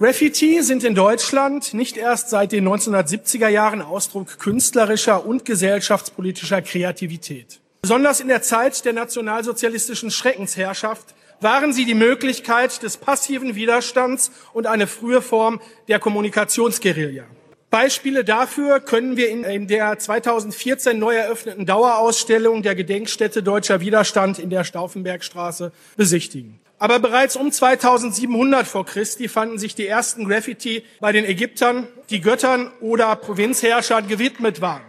Graffiti sind in Deutschland nicht erst seit den 1970er Jahren Ausdruck künstlerischer und gesellschaftspolitischer Kreativität. Besonders in der Zeit der nationalsozialistischen Schreckensherrschaft waren sie die Möglichkeit des passiven Widerstands und eine frühe Form der Kommunikationsguerilla. Beispiele dafür können wir in, in, der 2014 neu eröffneten Dauerausstellung der Gedenkstätte Deutscher Widerstand in der Stauffenbergstraße besichtigen. Aber bereits um 2700 vor Christi fanden sich die ersten Graffiti bei den Ägyptern, die Göttern oder Provinzherrschern gewidmet waren.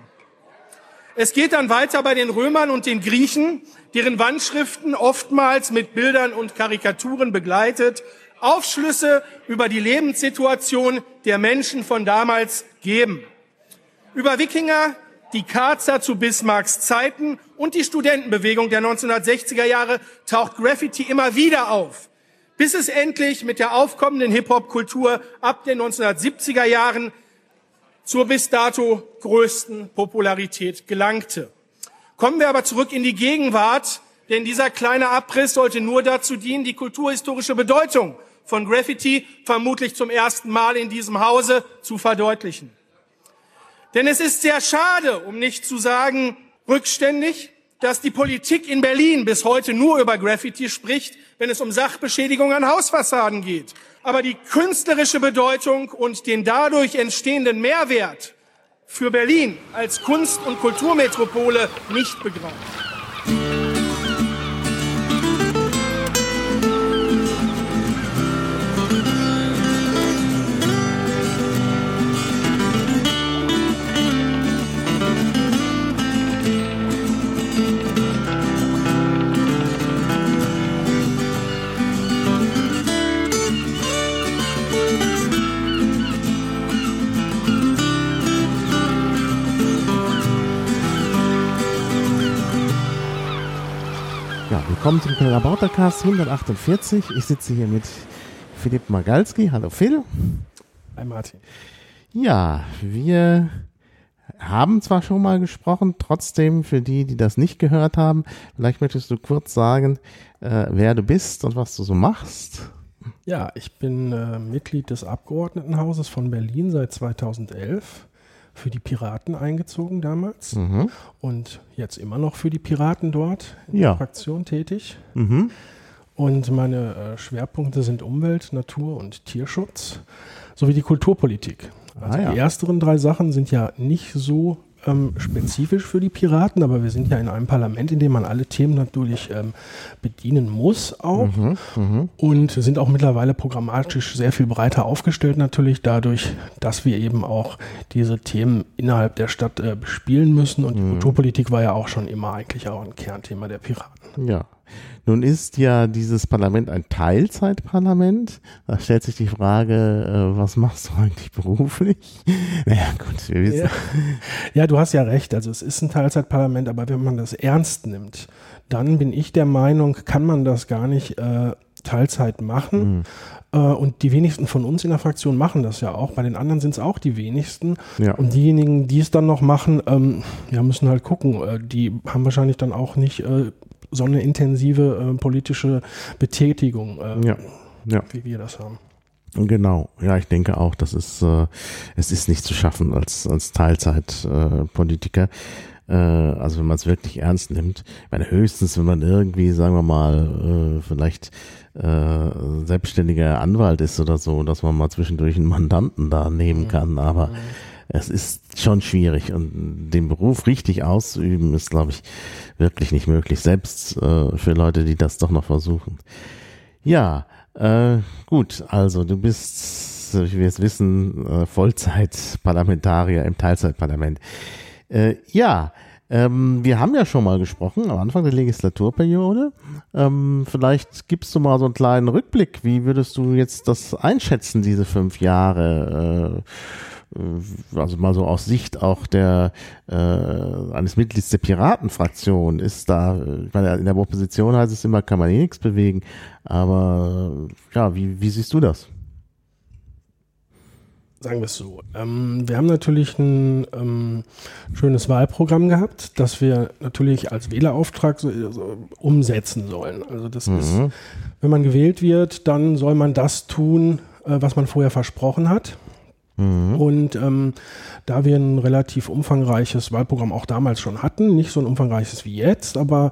Es geht dann weiter bei den Römern und den Griechen, deren Wandschriften oftmals mit Bildern und Karikaturen begleitet Aufschlüsse über die Lebenssituation der Menschen von damals geben. Über Wikinger, die Karzer zu Bismarcks Zeiten und die Studentenbewegung der 1960er Jahre taucht Graffiti immer wieder auf, bis es endlich mit der aufkommenden Hip-Hop-Kultur ab den 1970er Jahren zur bis dato größten Popularität gelangte. Kommen wir aber zurück in die Gegenwart, denn dieser kleine Abriss sollte nur dazu dienen, die kulturhistorische Bedeutung von Graffiti vermutlich zum ersten Mal in diesem Hause zu verdeutlichen. Denn es ist sehr schade, um nicht zu sagen rückständig, dass die Politik in Berlin bis heute nur über Graffiti spricht, wenn es um Sachbeschädigung an Hausfassaden geht, aber die künstlerische Bedeutung und den dadurch entstehenden Mehrwert für Berlin als Kunst- und Kulturmetropole nicht begreift. Willkommen zum Rabautercast 148. Ich sitze hier mit Philipp Magalski. Hallo Phil. Hi Martin. Ja, wir haben zwar schon mal gesprochen, trotzdem für die, die das nicht gehört haben, vielleicht möchtest du kurz sagen, äh, wer du bist und was du so machst. Ja, ich bin äh, Mitglied des Abgeordnetenhauses von Berlin seit 2011 für die Piraten eingezogen damals mhm. und jetzt immer noch für die Piraten dort in ja. der Fraktion tätig. Mhm. Und meine äh, Schwerpunkte sind Umwelt, Natur und Tierschutz sowie die Kulturpolitik. Also ah, ja. die ersteren drei Sachen sind ja nicht so ähm, spezifisch für die Piraten, aber wir sind ja in einem Parlament, in dem man alle Themen natürlich ähm, bedienen muss auch mhm, mh. und sind auch mittlerweile programmatisch sehr viel breiter aufgestellt natürlich dadurch, dass wir eben auch diese Themen innerhalb der Stadt äh, bespielen müssen und mhm. die Kulturpolitik war ja auch schon immer eigentlich auch ein Kernthema der Piraten. Ja. Nun ist ja dieses Parlament ein Teilzeitparlament. Da stellt sich die Frage, äh, was machst du eigentlich beruflich? Naja, gut, wir wissen. Ja. ja, du hast ja recht. Also es ist ein Teilzeitparlament, aber wenn man das ernst nimmt, dann bin ich der Meinung, kann man das gar nicht äh, Teilzeit machen. Mhm. Äh, und die wenigsten von uns in der Fraktion machen das ja auch. Bei den anderen sind es auch die wenigsten. Ja. Und diejenigen, die es dann noch machen, ähm, ja, müssen halt gucken. Äh, die haben wahrscheinlich dann auch nicht so eine intensive äh, politische Betätigung, äh, ja. Ja. wie wir das haben. Genau, ja, ich denke auch, das ist, äh, es ist nicht zu schaffen als, als Teilzeitpolitiker. Äh, also wenn man es wirklich ernst nimmt, ich meine, höchstens, wenn man irgendwie, sagen wir mal, äh, vielleicht äh, selbstständiger Anwalt ist oder so, dass man mal zwischendurch einen Mandanten da nehmen kann, aber mhm es ist schon schwierig und den Beruf richtig auszuüben ist, glaube ich, wirklich nicht möglich, selbst äh, für Leute, die das doch noch versuchen. Ja, äh, gut, also du bist, wie wir es wissen, äh, Vollzeitparlamentarier im Teilzeitparlament. Äh, ja, ähm, wir haben ja schon mal gesprochen am Anfang der Legislaturperiode. Ähm, vielleicht gibst du mal so einen kleinen Rückblick. Wie würdest du jetzt das einschätzen, diese fünf Jahre? Äh, also mal so aus Sicht auch der äh, eines Mitglieds der Piratenfraktion ist da, ich meine, in der Opposition heißt es immer, kann man eh nichts bewegen, aber ja, wie, wie siehst du das? Sagen wir es so. Ähm, wir haben natürlich ein ähm, schönes Wahlprogramm gehabt, das wir natürlich als Wählerauftrag so, so umsetzen sollen. Also das mhm. ist, wenn man gewählt wird, dann soll man das tun, äh, äh, was man vorher versprochen hat. Mhm. Und ähm, da wir ein relativ umfangreiches Wahlprogramm auch damals schon hatten, nicht so ein umfangreiches wie jetzt, aber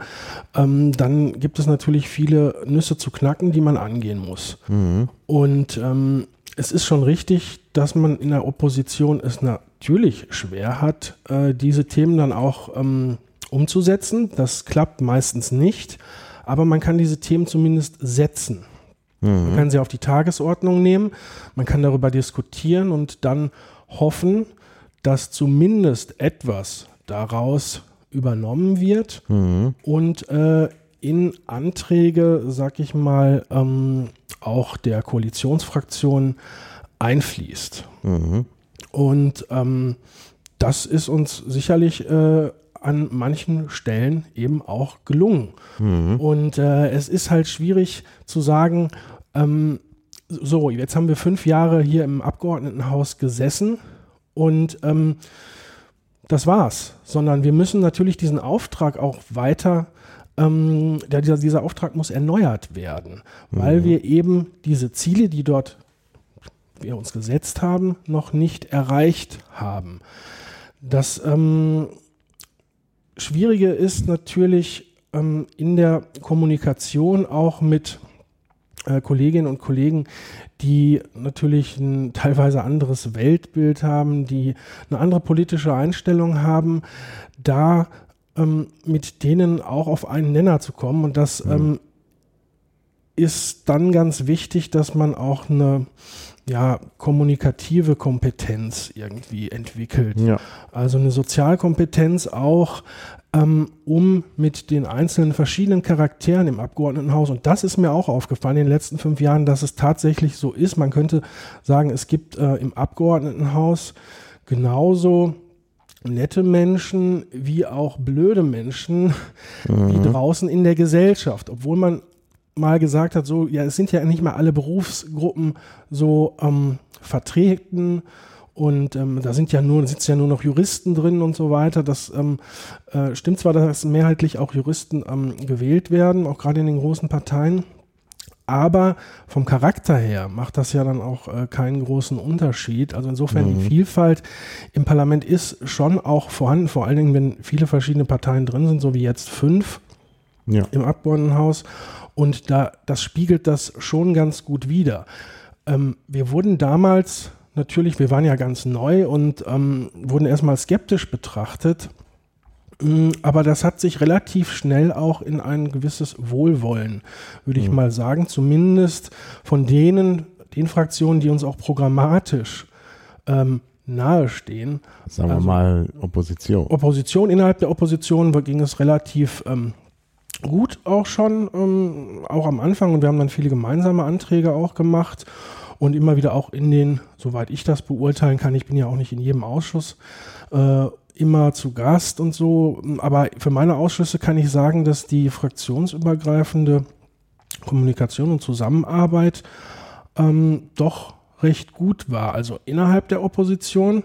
ähm, dann gibt es natürlich viele Nüsse zu knacken, die man angehen muss. Mhm. Und ähm, es ist schon richtig, dass man in der Opposition es natürlich schwer hat, äh, diese Themen dann auch ähm, umzusetzen. Das klappt meistens nicht, aber man kann diese Themen zumindest setzen. Mhm. Man kann sie auf die Tagesordnung nehmen, man kann darüber diskutieren und dann hoffen, dass zumindest etwas daraus übernommen wird mhm. und äh, in Anträge, sag ich mal, ähm, auch der Koalitionsfraktion einfließt. Mhm. Und ähm, das ist uns sicherlich äh, an manchen Stellen eben auch gelungen. Mhm. Und äh, es ist halt schwierig zu sagen, ähm, so, jetzt haben wir fünf Jahre hier im Abgeordnetenhaus gesessen und ähm, das war's, sondern wir müssen natürlich diesen Auftrag auch weiter ähm, der, dieser, dieser Auftrag muss erneuert werden, weil mhm. wir eben diese Ziele, die dort wir uns gesetzt haben, noch nicht erreicht haben. Das ähm, Schwierige ist natürlich ähm, in der Kommunikation auch mit äh, Kolleginnen und Kollegen, die natürlich ein teilweise anderes Weltbild haben, die eine andere politische Einstellung haben, da ähm, mit denen auch auf einen Nenner zu kommen. Und das mhm. ähm, ist dann ganz wichtig, dass man auch eine ja, kommunikative Kompetenz irgendwie entwickelt. Ja. Also eine Sozialkompetenz auch, ähm, um mit den einzelnen verschiedenen Charakteren im Abgeordnetenhaus, und das ist mir auch aufgefallen in den letzten fünf Jahren, dass es tatsächlich so ist. Man könnte sagen, es gibt äh, im Abgeordnetenhaus genauso nette Menschen wie auch blöde Menschen mhm. wie draußen in der Gesellschaft, obwohl man mal gesagt hat, so, ja, es sind ja nicht mal alle Berufsgruppen so ähm, vertreten und ähm, da sind ja nur, sitzen ja nur noch Juristen drin und so weiter. Das ähm, äh, stimmt zwar, dass mehrheitlich auch Juristen ähm, gewählt werden, auch gerade in den großen Parteien. Aber vom Charakter her macht das ja dann auch äh, keinen großen Unterschied. Also insofern mhm. die Vielfalt im Parlament ist schon auch vorhanden, vor allen Dingen, wenn viele verschiedene Parteien drin sind, so wie jetzt fünf ja. im Abgeordnetenhaus. Und da, das spiegelt das schon ganz gut wider. Ähm, wir wurden damals natürlich, wir waren ja ganz neu und ähm, wurden erstmal skeptisch betrachtet. Mm, aber das hat sich relativ schnell auch in ein gewisses Wohlwollen, würde ich mhm. mal sagen, zumindest von denen, den Fraktionen, die uns auch programmatisch ähm, nahestehen. Sagen also, wir mal Opposition. Opposition, innerhalb der Opposition ging es relativ ähm, gut auch schon, ähm, auch am Anfang. Und wir haben dann viele gemeinsame Anträge auch gemacht und immer wieder auch in den, soweit ich das beurteilen kann, ich bin ja auch nicht in jedem Ausschuss, äh, immer zu Gast und so. Aber für meine Ausschüsse kann ich sagen, dass die fraktionsübergreifende Kommunikation und Zusammenarbeit ähm, doch recht gut war. Also innerhalb der Opposition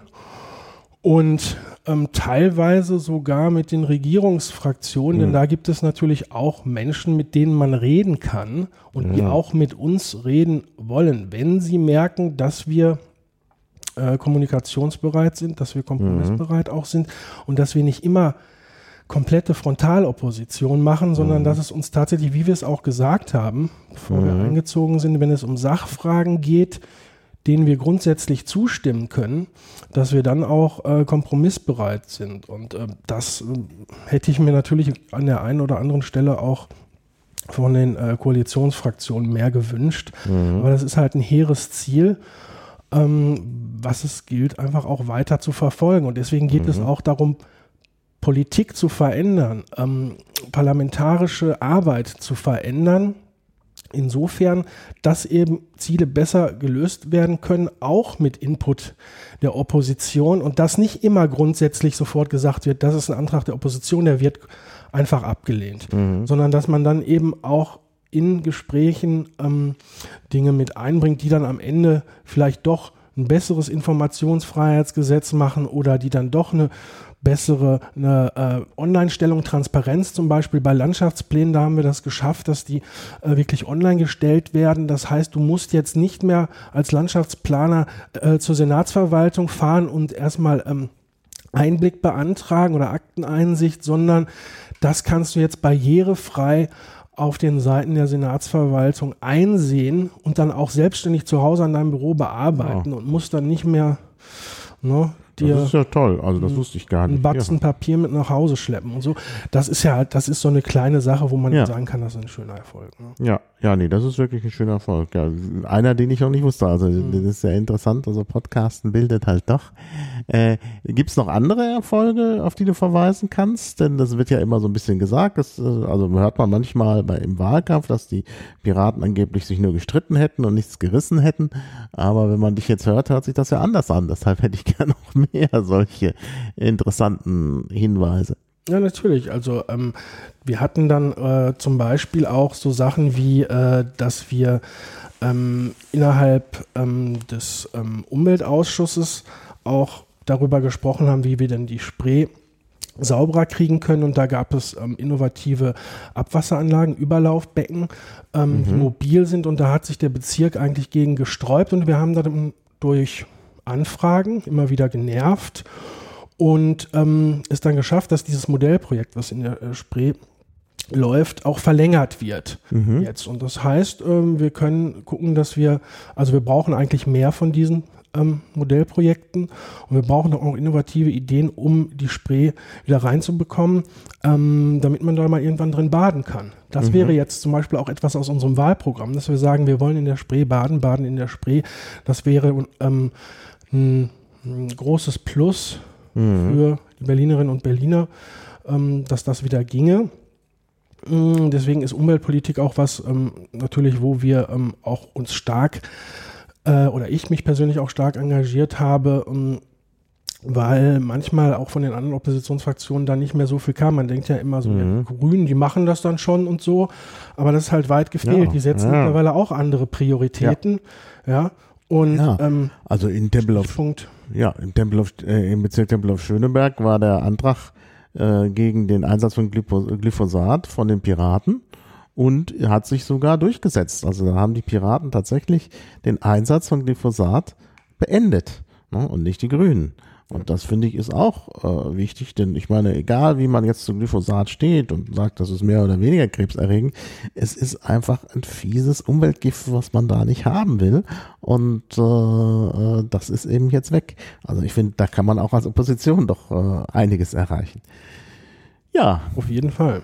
und ähm, teilweise sogar mit den Regierungsfraktionen, mhm. denn da gibt es natürlich auch Menschen, mit denen man reden kann und ja. die auch mit uns reden wollen, wenn sie merken, dass wir äh, kommunikationsbereit sind, dass wir kompromissbereit mhm. auch sind und dass wir nicht immer komplette Frontalopposition machen, sondern mhm. dass es uns tatsächlich, wie wir es auch gesagt haben, bevor wir mhm. eingezogen sind, wenn es um Sachfragen geht, denen wir grundsätzlich zustimmen können, dass wir dann auch äh, kompromissbereit sind. Und äh, das äh, hätte ich mir natürlich an der einen oder anderen Stelle auch von den äh, Koalitionsfraktionen mehr gewünscht. Mhm. Aber das ist halt ein hehres Ziel, ähm, was es gilt, einfach auch weiter zu verfolgen. Und deswegen geht mhm. es auch darum, Politik zu verändern, ähm, parlamentarische Arbeit zu verändern insofern, dass eben Ziele besser gelöst werden können, auch mit Input der Opposition und dass nicht immer grundsätzlich sofort gesagt wird, das ist ein Antrag der Opposition, der wird einfach abgelehnt, mhm. sondern dass man dann eben auch in Gesprächen ähm, Dinge mit einbringt, die dann am Ende vielleicht doch ein besseres Informationsfreiheitsgesetz machen oder die dann doch eine bessere eine, äh, Online-Stellung, Transparenz zum Beispiel bei Landschaftsplänen, da haben wir das geschafft, dass die äh, wirklich online gestellt werden. Das heißt, du musst jetzt nicht mehr als Landschaftsplaner äh, zur Senatsverwaltung fahren und erstmal ähm, Einblick beantragen oder Akteneinsicht, sondern das kannst du jetzt barrierefrei auf den Seiten der Senatsverwaltung einsehen und dann auch selbstständig zu Hause an deinem Büro bearbeiten ja. und musst dann nicht mehr ne, dir das ist ja toll, also das wusste ich gar nicht. Ein Batzen ja. Papier mit nach Hause schleppen und so. Das ist ja, das ist so eine kleine Sache, wo man ja. sagen kann, das ist ein schöner Erfolg. Ne? Ja, ja, nee, das ist wirklich ein schöner Erfolg. Ja, einer, den ich noch nicht wusste. Also mhm. das ist sehr interessant. Also Podcasten bildet halt doch. Äh, Gibt es noch andere Erfolge, auf die du verweisen kannst? Denn das wird ja immer so ein bisschen gesagt. Dass, äh, also hört man manchmal bei, im Wahlkampf, dass die Piraten angeblich sich nur gestritten hätten und nichts gerissen hätten. Aber wenn man dich jetzt hört, hört sich das ja anders an. Deshalb hätte ich gerne noch mehr solche interessanten Hinweise. Ja, natürlich. Also ähm, wir hatten dann äh, zum Beispiel auch so Sachen wie, äh, dass wir ähm, innerhalb ähm, des ähm, Umweltausschusses auch darüber gesprochen haben, wie wir denn die Spree sauberer kriegen können. Und da gab es ähm, innovative Abwasseranlagen, Überlaufbecken, ähm, mhm. die mobil sind. Und da hat sich der Bezirk eigentlich gegen gesträubt. Und wir haben dann durch Anfragen immer wieder genervt und ähm, es dann geschafft, dass dieses Modellprojekt, was in der äh, Spree läuft, auch verlängert wird mhm. jetzt. Und das heißt, ähm, wir können gucken, dass wir, also wir brauchen eigentlich mehr von diesen ähm, Modellprojekten und wir brauchen auch innovative Ideen, um die Spree wieder reinzubekommen, ähm, damit man da mal irgendwann drin baden kann. Das mhm. wäre jetzt zum Beispiel auch etwas aus unserem Wahlprogramm, dass wir sagen, wir wollen in der Spree baden, baden in der Spree. Das wäre ähm, ein großes Plus mhm. für die Berlinerinnen und Berliner, ähm, dass das wieder ginge. Mm, deswegen ist Umweltpolitik auch was ähm, natürlich, wo wir ähm, auch uns stark äh, oder ich mich persönlich auch stark engagiert habe, ähm, weil manchmal auch von den anderen Oppositionsfraktionen da nicht mehr so viel kam. Man denkt ja immer so, mhm. ja, Grünen, die machen das dann schon und so, aber das ist halt weit gefehlt. Ja, die setzen ja. mittlerweile auch andere Prioritäten. Ja. Und ähm, also in Tempelhof, ja, im Tempelhof, äh, im Bezirk Tempelhof Schöneberg war der Antrag äh, gegen den Einsatz von Glyphosat von den Piraten und hat sich sogar durchgesetzt. Also da haben die Piraten tatsächlich den Einsatz von Glyphosat beendet ne, und nicht die Grünen. Und das finde ich ist auch äh, wichtig, denn ich meine, egal wie man jetzt zu Glyphosat steht und sagt, das ist mehr oder weniger krebserregend, es ist einfach ein fieses Umweltgift, was man da nicht haben will. Und äh, äh das ist eben jetzt weg. Also ich finde, da kann man auch als Opposition doch äh, einiges erreichen. Ja. Auf jeden Fall.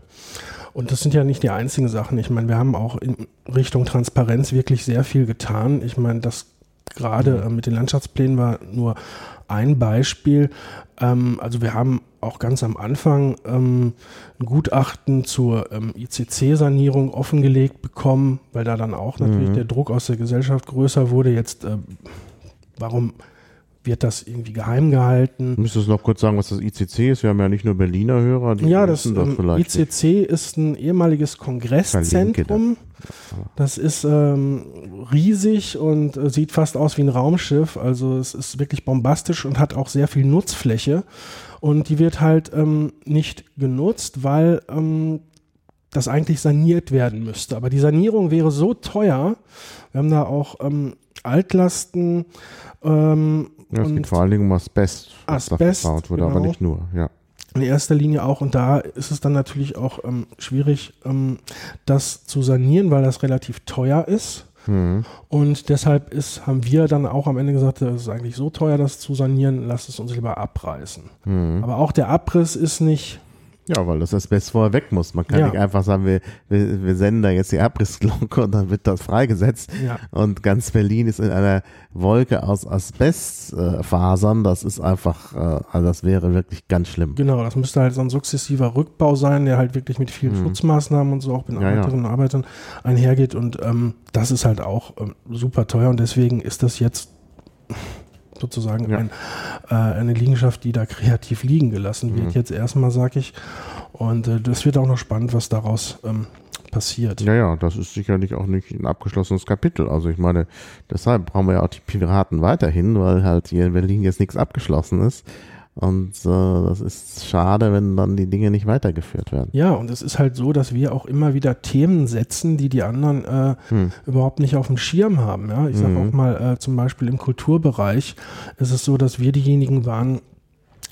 Und das sind ja nicht die einzigen Sachen. Ich meine, wir haben auch in Richtung Transparenz wirklich sehr viel getan. Ich meine, das gerade äh, mit den Landschaftsplänen war nur ein Beispiel. Ähm, also wir haben auch ganz am Anfang ähm, ein Gutachten zur ähm, ICC-Sanierung offengelegt bekommen, weil da dann auch natürlich mhm. der Druck aus der Gesellschaft größer wurde. Jetzt, äh, warum wird das irgendwie geheim gehalten. Müsstest du noch kurz sagen, was das ICC ist? Wir haben ja nicht nur Berliner Hörer. Die ja, das, das ähm, ICC ist ein ehemaliges Kongresszentrum. Das ist ähm, riesig und äh, sieht fast aus wie ein Raumschiff. Also es ist wirklich bombastisch und hat auch sehr viel Nutzfläche. Und die wird halt ähm, nicht genutzt, weil ähm, das eigentlich saniert werden müsste. Aber die Sanierung wäre so teuer. Wir haben da auch ähm, Altlasten ähm, ja, es geht vor allen Dingen um Asbest, was Asbest, da verbaut wurde, genau. aber nicht nur, ja. In erster Linie auch, und da ist es dann natürlich auch ähm, schwierig, ähm, das zu sanieren, weil das relativ teuer ist. Mhm. Und deshalb ist, haben wir dann auch am Ende gesagt, das ist eigentlich so teuer, das zu sanieren, lasst es uns lieber abreißen. Mhm. Aber auch der Abriss ist nicht ja, weil das Asbest vorher weg muss. Man kann ja. nicht einfach sagen, wir, wir, wir senden da jetzt die Abrissglocke und dann wird das freigesetzt. Ja. Und ganz Berlin ist in einer Wolke aus Asbestfasern. Äh, das ist einfach, äh, also das wäre wirklich ganz schlimm. Genau, das müsste halt so ein sukzessiver Rückbau sein, der halt wirklich mit vielen mhm. Schutzmaßnahmen und so auch mit ja, Arbeiterinnen und Arbeitern einhergeht. Und ähm, das ist halt auch ähm, super teuer und deswegen ist das jetzt sozusagen ja. ein, äh, eine Liegenschaft, die da kreativ liegen gelassen wird, mhm. jetzt erstmal, sag ich. Und äh, das wird auch noch spannend, was daraus ähm, passiert. Ja, ja, das ist sicherlich auch nicht ein abgeschlossenes Kapitel. Also ich meine, deshalb brauchen wir ja auch die Piraten weiterhin, weil halt hier in Berlin jetzt nichts abgeschlossen ist. Und äh, das ist schade, wenn dann die Dinge nicht weitergeführt werden. Ja, und es ist halt so, dass wir auch immer wieder Themen setzen, die die anderen äh, hm. überhaupt nicht auf dem Schirm haben. Ja, ich sage hm. auch mal äh, zum Beispiel im Kulturbereich ist es so, dass wir diejenigen waren,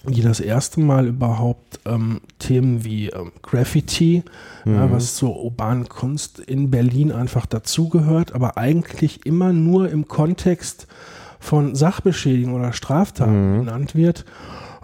die das erste Mal überhaupt ähm, Themen wie ähm, Graffiti, mhm. ja, was zur urbanen Kunst in Berlin einfach dazugehört, aber eigentlich immer nur im Kontext von Sachbeschädigung oder Straftaten mhm. genannt wird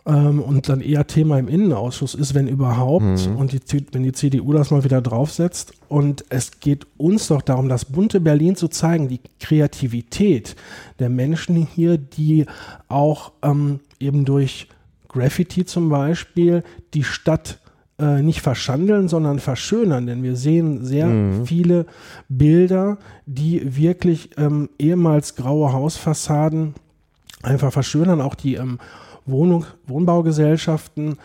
ähm, und dann eher Thema im Innenausschuss ist, wenn überhaupt, mhm. und die, wenn die CDU das mal wieder draufsetzt. Und es geht uns doch darum, das bunte Berlin zu zeigen, die Kreativität der Menschen hier, die auch ähm, eben durch Graffiti zum Beispiel die Stadt äh, nicht verschandeln, sondern verschönern, denn wir sehen sehr mhm. viele Bilder, die wirklich ähm, ehemals graue Hausfassaden einfach verschönern, auch die ähm, Wohnung, Wohnbaugesellschaften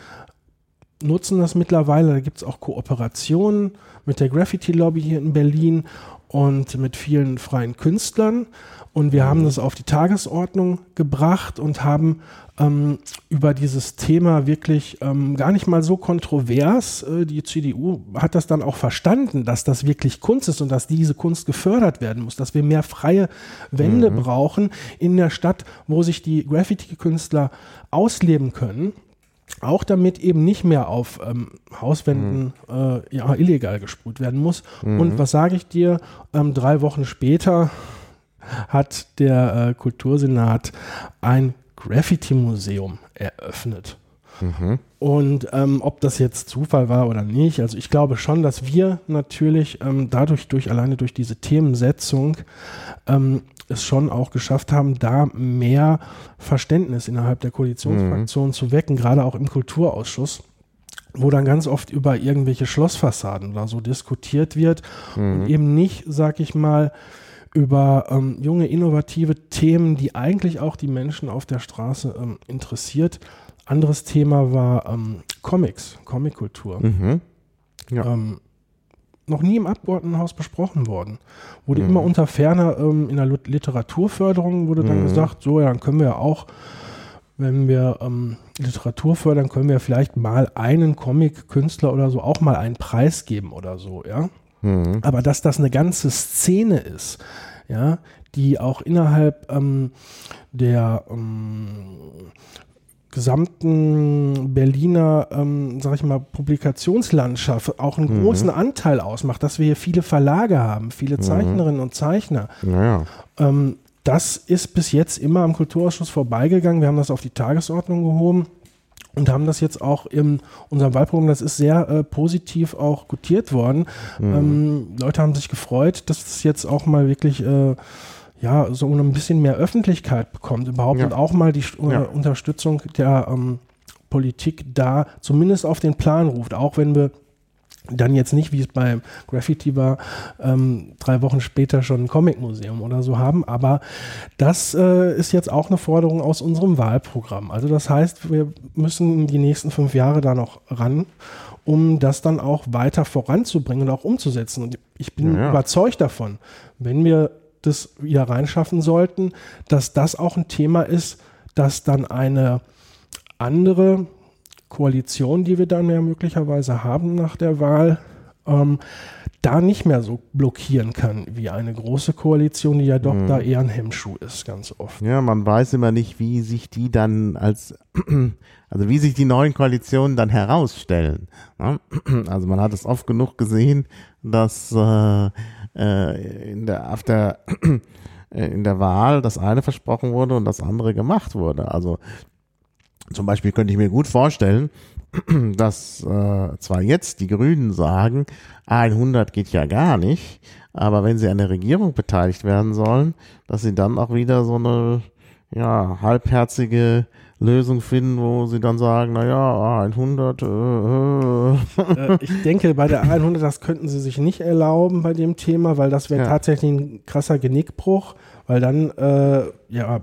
nutzen das mittlerweile. Da gibt es auch Kooperationen mit der Graffiti-Lobby hier in Berlin und mit vielen freien Künstlern. Und wir haben das auf die Tagesordnung gebracht und haben ähm, über dieses Thema wirklich ähm, gar nicht mal so kontrovers. Äh, die CDU hat das dann auch verstanden, dass das wirklich Kunst ist und dass diese Kunst gefördert werden muss, dass wir mehr freie Wände mhm. brauchen in der Stadt, wo sich die Graffiti-Künstler ausleben können auch damit eben nicht mehr auf ähm, Hauswänden mhm. äh, ja, illegal gesprüht werden muss. Mhm. Und was sage ich dir? Ähm, drei Wochen später hat der äh, Kultursenat ein Graffiti-Museum eröffnet. Mhm. Und ähm, ob das jetzt Zufall war oder nicht, also ich glaube schon, dass wir natürlich ähm, dadurch, durch alleine durch diese Themensetzung, ähm, es schon auch geschafft haben, da mehr Verständnis innerhalb der Koalitionsfraktion mhm. zu wecken, gerade auch im Kulturausschuss wo dann ganz oft über irgendwelche Schlossfassaden oder so diskutiert wird mhm. und eben nicht, sag ich mal, über ähm, junge, innovative Themen, die eigentlich auch die Menschen auf der Straße ähm, interessiert. Anderes Thema war ähm, Comics, Comickultur. Mhm. Ja. Ähm, noch nie im Abgeordnetenhaus besprochen worden. Wurde mhm. immer unter ferner ähm, in der Literaturförderung wurde dann mhm. gesagt, so, ja, dann können wir auch, wenn wir ähm, Literatur fördern, können wir vielleicht mal einen Comic-Künstler oder so auch mal einen Preis geben oder so, ja. Mhm. Aber dass das eine ganze Szene ist, ja, die auch innerhalb ähm, der ähm, gesamten Berliner, ähm, sag ich mal, Publikationslandschaft auch einen mhm. großen Anteil ausmacht, dass wir hier viele Verlage haben, viele mhm. Zeichnerinnen und Zeichner. Naja. Ähm, das ist bis jetzt immer am Kulturausschuss vorbeigegangen. Wir haben das auf die Tagesordnung gehoben und haben das jetzt auch in unserem Wahlprogramm, das ist sehr äh, positiv auch gutiert worden. Mhm. Ähm, Leute haben sich gefreut, dass es jetzt auch mal wirklich äh, ja, so ein bisschen mehr Öffentlichkeit bekommt überhaupt ja. und auch mal die äh, ja. Unterstützung der ähm, Politik da zumindest auf den Plan ruft, auch wenn wir dann jetzt nicht, wie es beim Graffiti war, ähm, drei Wochen später schon ein Comic-Museum oder so haben. Aber das äh, ist jetzt auch eine Forderung aus unserem Wahlprogramm. Also das heißt, wir müssen die nächsten fünf Jahre da noch ran, um das dann auch weiter voranzubringen und auch umzusetzen. Und ich bin ja, ja. überzeugt davon, wenn wir das wieder reinschaffen sollten, dass das auch ein Thema ist, das dann eine andere Koalition, die wir dann ja möglicherweise haben nach der Wahl, ähm, da nicht mehr so blockieren kann wie eine große Koalition, die ja doch mhm. da eher ein Hemmschuh ist, ganz oft. Ja, man weiß immer nicht, wie sich die dann als, also wie sich die neuen Koalitionen dann herausstellen. Ne? Also man hat es oft genug gesehen, dass äh, äh, in der, auf der, in der Wahl das eine versprochen wurde und das andere gemacht wurde. Also zum Beispiel könnte ich mir gut vorstellen, dass äh, zwar jetzt die Grünen sagen, 100 geht ja gar nicht, aber wenn sie an der Regierung beteiligt werden sollen, dass sie dann auch wieder so eine ja, halbherzige Lösung finden, wo sie dann sagen, naja, 100. Äh, äh. äh. Ich denke, bei der 100, das könnten sie sich nicht erlauben bei dem Thema, weil das wäre ja. tatsächlich ein krasser Genickbruch, weil dann, äh, ja,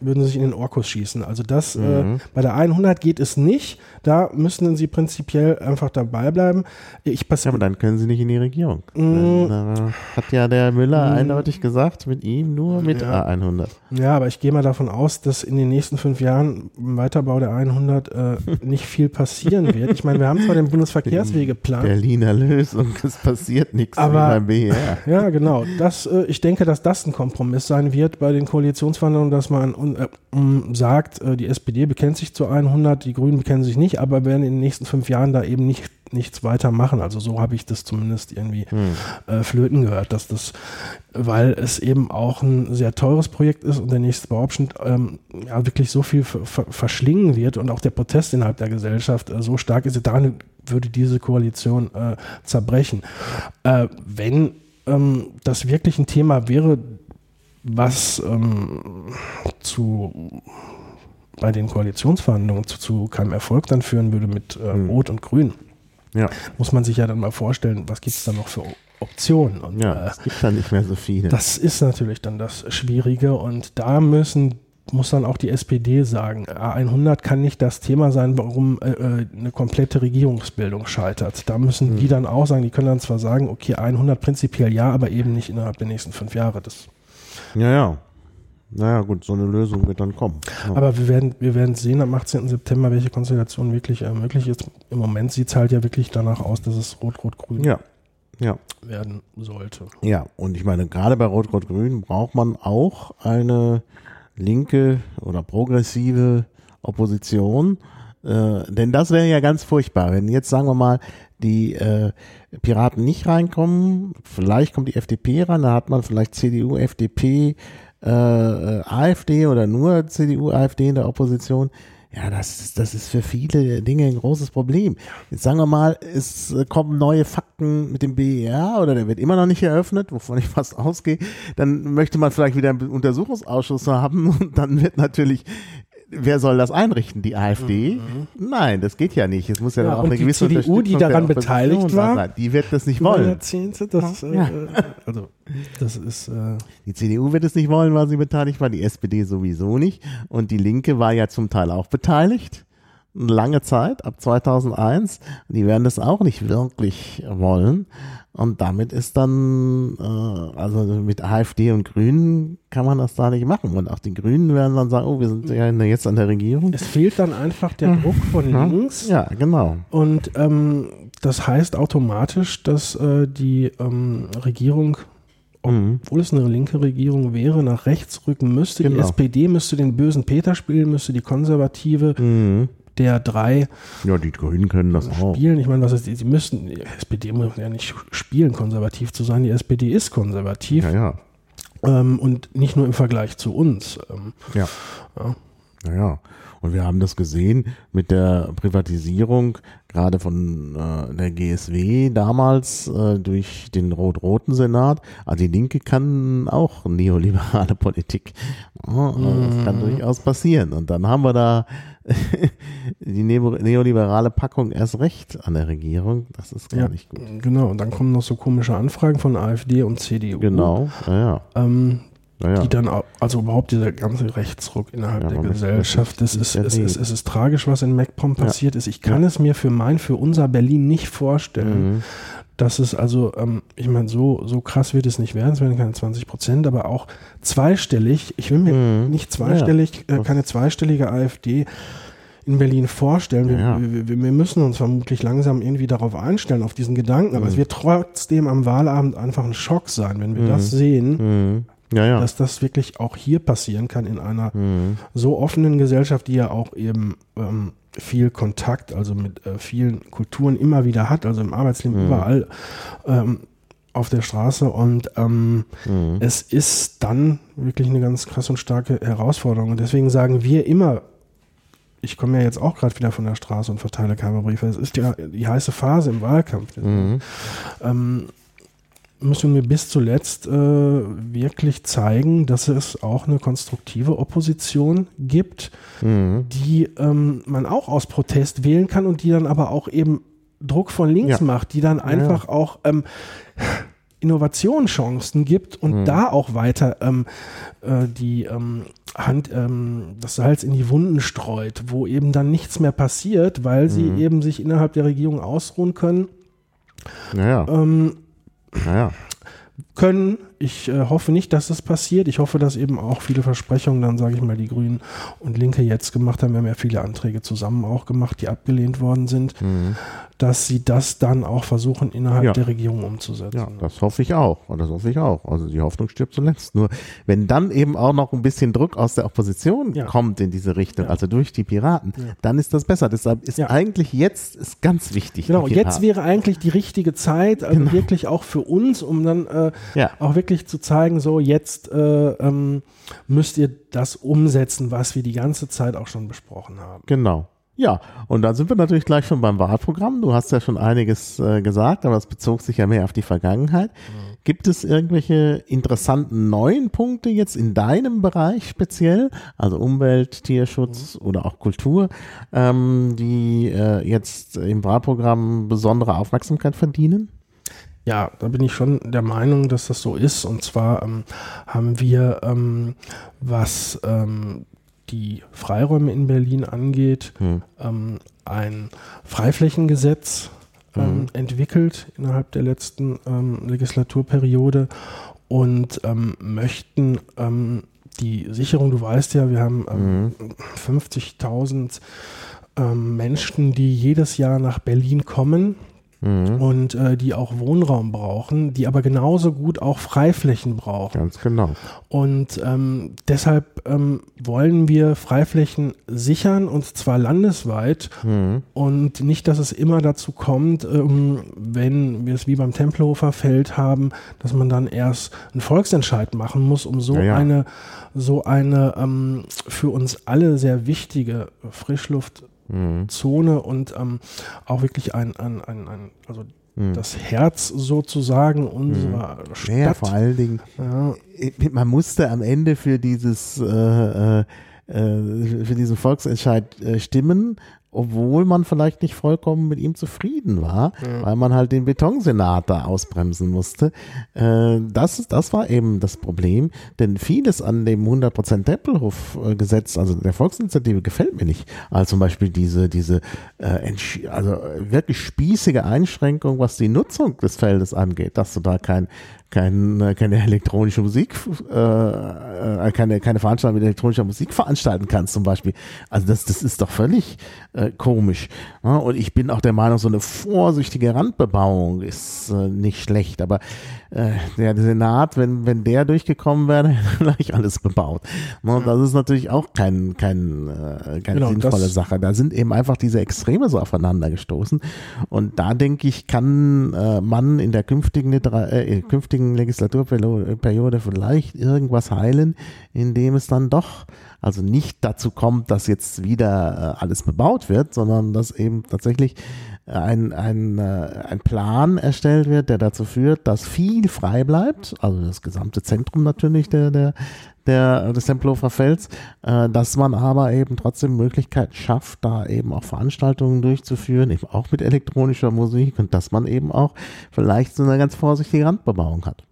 würden sie sich in den Orkus schießen. Also das, mhm. äh, bei der 100 geht es nicht. Da müssen sie prinzipiell einfach dabei bleiben. Ich ja, aber dann können sie nicht in die Regierung. Mhm. Dann, äh, hat ja der Müller mhm. eindeutig gesagt, mit ihm nur mit ja. A100. Ja, aber ich gehe mal davon aus, dass in den nächsten fünf Jahren im Weiterbau der 100 äh, nicht viel passieren wird. Ich meine, wir haben zwar den Bundesverkehrswegeplan. Berliner Lösung, es passiert nichts aber, beim BR. Ja, genau. Das, äh, ich denke, dass das ein Kompromiss sein wird bei den Koalitionsverhandlungen, dass man äh, sagt, äh, die SPD bekennt sich zu 100, die Grünen bekennen sich nicht, aber werden in den nächsten fünf Jahren da eben nicht nichts weiter machen. Also so habe ich das zumindest irgendwie hm. äh, flöten gehört, dass das, weil es eben auch ein sehr teures Projekt ist und der nächste Bauabschnitt ähm, ja wirklich so viel verschlingen wird und auch der Protest innerhalb der Gesellschaft äh, so stark ist, daran würde diese Koalition äh, zerbrechen. Äh, wenn ähm, das wirklich ein Thema wäre, was ähm, zu bei den Koalitionsverhandlungen zu, zu, keinem Erfolg dann führen würde mit äh, hm. Rot und Grün, ja. muss man sich ja dann mal vorstellen, was gibt es da noch für Optionen. Und, ja, äh, es gibt da nicht mehr so viele. Das ist natürlich dann das Schwierige und da müssen muss dann auch die SPD sagen, A100 kann nicht das Thema sein, warum äh, äh, eine komplette Regierungsbildung scheitert. Da müssen mhm. die dann auch sagen, die können dann zwar sagen, okay, A100 prinzipiell ja, aber eben nicht innerhalb der nächsten fünf Jahre. Das ja, ja. Naja, gut, so eine Lösung wird dann kommen. Ja. Aber wir werden, wir werden sehen am 18. September, welche Konstellation wirklich äh, möglich ist. Im Moment sieht es halt ja wirklich danach aus, dass es Rot-Rot-Grün ja. Ja. werden sollte. Ja, und ich meine, gerade bei Rot-Rot-Grün braucht man auch eine linke oder progressive Opposition. Äh, denn das wäre ja ganz furchtbar, wenn jetzt sagen wir mal die äh, Piraten nicht reinkommen, vielleicht kommt die FDP rein, dann hat man vielleicht CDU, FDP, äh, äh AfD oder nur CDU, AfD in der Opposition. Ja, das, das ist für viele Dinge ein großes Problem. Jetzt sagen wir mal, es kommen neue Fakten mit dem BER oder der wird immer noch nicht eröffnet, wovon ich fast ausgehe. Dann möchte man vielleicht wieder einen Untersuchungsausschuss haben und dann wird natürlich wer soll das einrichten? Die AfD? Mhm. Nein, das geht ja nicht. Es muss ja, ja auch eine die gewisse CDU, die daran beteiligt war, sein. die wird das nicht wollen. Jahrzehnte, das, ja. äh, also, das ist, äh die CDU wird es nicht wollen, weil sie beteiligt war, die SPD sowieso nicht. Und die Linke war ja zum Teil auch beteiligt lange Zeit, ab 2001. Die werden das auch nicht wirklich wollen. Und damit ist dann, äh, also mit AfD und Grünen kann man das da nicht machen. Und auch die Grünen werden dann sagen, oh, wir sind ja jetzt an der Regierung. Es fehlt dann einfach der Druck von links. Ja, genau. Und ähm, das heißt automatisch, dass äh, die ähm, Regierung mhm. obwohl es eine linke Regierung wäre, nach rechts rücken müsste. Genau. Die SPD müsste den bösen Peter spielen, müsste die konservative mhm der drei ja, die Grünen können das spielen. Auch. Ich meine, was ist, sie müssen, die SPD muss ja nicht spielen, konservativ zu sein. Die SPD ist konservativ. Ja, ja. Ähm, und nicht nur im Vergleich zu uns. Ähm, ja. ja. Naja, und wir haben das gesehen mit der Privatisierung, gerade von äh, der GSW damals äh, durch den rot-roten Senat. Also die Linke kann auch neoliberale Politik. Ja, das kann mhm. durchaus passieren. Und dann haben wir da die neoliberale Packung erst recht an der Regierung. Das ist gar ja, nicht gut. Genau, und dann kommen noch so komische Anfragen von AfD und CDU. Genau, ja. Ähm, naja. die dann, also überhaupt dieser ganze Rechtsruck innerhalb ja, der Gesellschaft, das ist, es, ist, es ist tragisch, was in MacPom passiert ja. ist. Ich kann ja. es mir für mein, für unser Berlin nicht vorstellen, mhm. Dass es also, ähm, ich meine, so, so krass wird es nicht werden, es werden keine 20 Prozent, aber auch zweistellig, ich will mir mhm. nicht zweistellig, äh, keine zweistellige AfD in Berlin vorstellen. Wir, ja. wir, wir, müssen uns vermutlich langsam irgendwie darauf einstellen, auf diesen Gedanken. Aber mhm. es wird trotzdem am Wahlabend einfach ein Schock sein, wenn wir mhm. das sehen. Mhm ja, ja. dass das wirklich auch hier passieren kann in einer mhm. so offenen Gesellschaft, die ja auch eben ähm, viel Kontakt, also mit äh, vielen Kulturen immer wieder hat, also im Arbeitsleben mhm. überall ähm, auf der Straße und ähm, mhm. es ist dann wirklich eine ganz krass und starke Herausforderung und deswegen sagen wir immer, ich komme ja jetzt auch gerade wieder von der Straße und verteile Kammerbriefe. Es ist ja die heiße Phase im Wahlkampf. Mhm. Ähm, müssen wir bis zuletzt äh, wirklich zeigen, dass es auch eine konstruktive Opposition gibt, mhm. die ähm, man auch aus Protest wählen kann und die dann aber auch eben Druck von links ja. macht, die dann einfach ja. auch ähm, Innovationschancen gibt und mhm. da auch weiter ähm, äh, die ähm, Hand, ähm, das Salz in die Wunden streut, wo eben dann nichts mehr passiert, weil sie mhm. eben sich innerhalb der Regierung ausruhen können. Naja. Ähm, naja. Können ich äh, hoffe nicht, dass das passiert. Ich hoffe, dass eben auch viele Versprechungen, dann sage ich mal, die Grünen und Linke jetzt gemacht haben. Wir haben ja viele Anträge zusammen auch gemacht, die abgelehnt worden sind, mhm. dass sie das dann auch versuchen, innerhalb ja. der Regierung umzusetzen. Ja, das hoffe ich auch. Und das hoffe ich auch. Also die Hoffnung stirbt zuletzt. Nur wenn dann eben auch noch ein bisschen Druck aus der Opposition ja. kommt in diese Richtung, ja. also durch die Piraten, dann ist das besser. Deshalb ist eigentlich jetzt ist ganz wichtig. Genau, jetzt wäre eigentlich die richtige Zeit, also genau. wirklich auch für uns, um dann äh, auch wirklich wirklich zu zeigen, so jetzt äh, ähm, müsst ihr das umsetzen, was wir die ganze Zeit auch schon besprochen haben. Genau. Ja, und dann sind wir natürlich gleich schon beim Wahlprogramm. Du hast ja schon einiges äh, gesagt, aber es bezog sich ja mehr auf die Vergangenheit. Mhm. Gibt es irgendwelche interessanten neuen Punkte jetzt in deinem Bereich speziell, also Umwelt, Tierschutz mhm. oder auch Kultur, ähm, die äh, jetzt im Wahlprogramm besondere Aufmerksamkeit verdienen? Ja, da bin ich schon der Meinung, dass das so ist. Und zwar ähm, haben wir, ähm, was ähm, die Freiräume in Berlin angeht, hm. Ähm, ein Freiflächengesetz ähm, hm. entwickelt innerhalb der letzten ähm, Legislaturperiode und möchten die Sicherung, du weißt ja, wir haben mhm. 50.000 Menschen, die jedes Jahr nach Berlin kommen Mhm. und äh, die auch Wohnraum brauchen, die aber genauso gut auch Freiflächen brauchen. Ganz genau. Und ähm, deshalb ähm, wollen wir Freiflächen sichern und zwar landesweit mhm. und nicht, dass es immer dazu kommt, ähm, wenn wir es wie beim Tempelhofer Feld haben, dass man dann erst einen Volksentscheid machen muss, um so ja, ja. eine so eine ähm, für uns alle sehr wichtige Frischluft Zone und ähm, auch wirklich ein, ein, ein, ein also mhm. das Herz sozusagen unserer mhm. Stadt. Ja, vor allen Dingen, ja. man musste am Ende für dieses äh, äh, äh für diesen Volksentscheid äh, stimmen obwohl man vielleicht nicht vollkommen mit ihm zufrieden war, ja. weil man halt den Betonsenat da ausbremsen musste. Äh, das, das war eben das Problem, denn vieles an dem 100% Tempelhof-Gesetz, also der Volksinitiative, gefällt mir nicht. Also zum Beispiel diese, diese äh, also wirklich spießige Einschränkung, was die Nutzung des Feldes angeht, dass du da kein kein, äh, keine elektronische Musik, äh, äh, keine, keine Veranstaltung mit elektronischer Musik veranstalten kannst zum Beispiel. Also das, das ist doch völlig äh, komisch. Ja, und ich bin auch der Meinung, so eine vorsichtige Randbebauung ist äh, nicht schlecht. Aber äh, der Senat, wenn, wenn der durchgekommen wäre, hätte gleich alles bebaut. Und das ist natürlich auch kein, kein, äh, keine genau, sinnvolle Sache. Da sind eben einfach diese Extreme so aufeinander gestoßen. Und da denke ich, kann äh, man in der künftigen, äh, künftigen Legislaturperiode vielleicht irgendwas heilen, indem es dann doch also nicht dazu kommt, dass jetzt wieder äh, alles bebaut wird, sondern dass eben tatsächlich ein, ein, äh, ein Plan erstellt wird, der dazu führt, dass viel frei bleibt, also das gesamte Zentrum natürlich der, der, der, des Tempelhofer Felds, äh, dass man aber eben trotzdem Möglichkeiten schafft, da eben auch Veranstaltungen durchzuführen, eben auch mit elektronischer Musik und dass man eben auch vielleicht so eine ganz vorsichtige Randbebauung hat.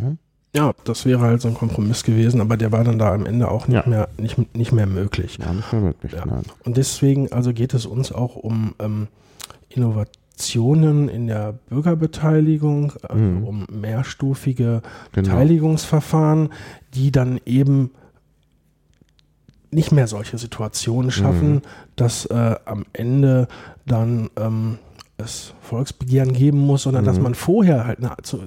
Ja? Ja, das wäre halt so ein Kompromiss gewesen, aber der war dann da am Ende auch nicht, ja. mehr, nicht, nicht mehr möglich. Ja, nicht mehr möglich. Ja. Und deswegen, also geht es uns auch um ähm, Innovationen in der Bürgerbeteiligung, also mhm. um mehrstufige genau. Beteiligungsverfahren, die dann eben nicht mehr solche Situationen schaffen, mhm. dass äh, am Ende dann ähm, es Volksbegehren geben muss, sondern mhm. dass man vorher halt eine, zu,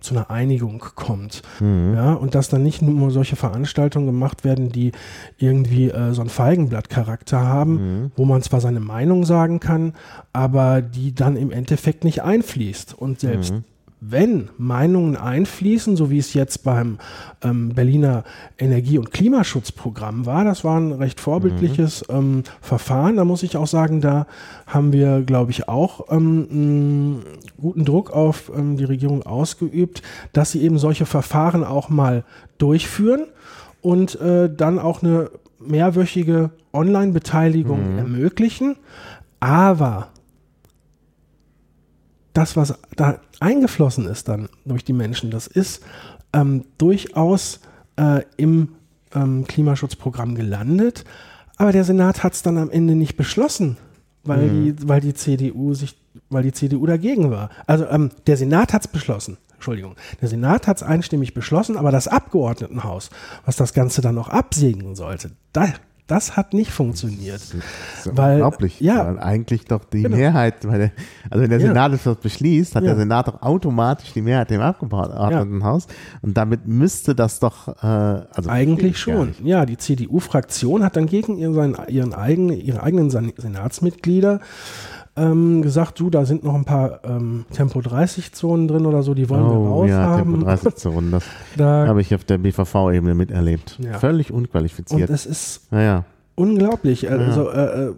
zu, einer Einigung kommt. Mhm. Ja, und dass dann nicht nur solche Veranstaltungen gemacht werden, die irgendwie äh, so ein Feigenblattcharakter haben, mhm. wo man zwar seine Meinung sagen kann, aber die dann im Endeffekt nicht einfließt. Und selbst mhm wenn Meinungen einfließen, so wie es jetzt beim ähm, Berliner Energie- und Klimaschutzprogramm war, das war ein recht vorbildliches mhm. ähm, Verfahren. Da muss ich auch sagen, da haben wir, glaube ich, auch ähm, guten Druck auf ähm, die Regierung ausgeübt, dass sie eben solche Verfahren auch mal durchführen und äh, dann auch eine mehrwöchige Online-Beteiligung mhm. ermöglichen. Aber das, was da eingeflossen ist dann durch die Menschen. Das ist ähm, durchaus äh, im ähm, Klimaschutzprogramm gelandet, aber der Senat hat es dann am Ende nicht beschlossen, weil, mhm. die, weil die CDU sich, weil die CDU dagegen war. Also ähm, der Senat hat es beschlossen. Entschuldigung. Der Senat hat es einstimmig beschlossen, aber das Abgeordnetenhaus, was das Ganze dann noch absegnen sollte, da, das hat nicht funktioniert. Das ist weil, unglaublich. Ja, weil eigentlich doch die genau. Mehrheit, weil, also wenn der ja. Senat das beschließt, hat ja. der Senat doch automatisch die Mehrheit im Abgeordnetenhaus. Und damit müsste das doch, äh, also eigentlich schon. Ja, die CDU-Fraktion hat dann gegen ihren, ihren eigenen, ihre eigenen Senatsmitglieder ähm, gesagt, du, da sind noch ein paar ähm, Tempo 30 Zonen drin oder so, die wollen oh, wir raus ja, haben. Tempo 30 Zonen, das da, habe ich auf der BVV-Ebene miterlebt. Ja. Völlig unqualifiziert. Und das ist ja, unglaublich. Also, äh, äh,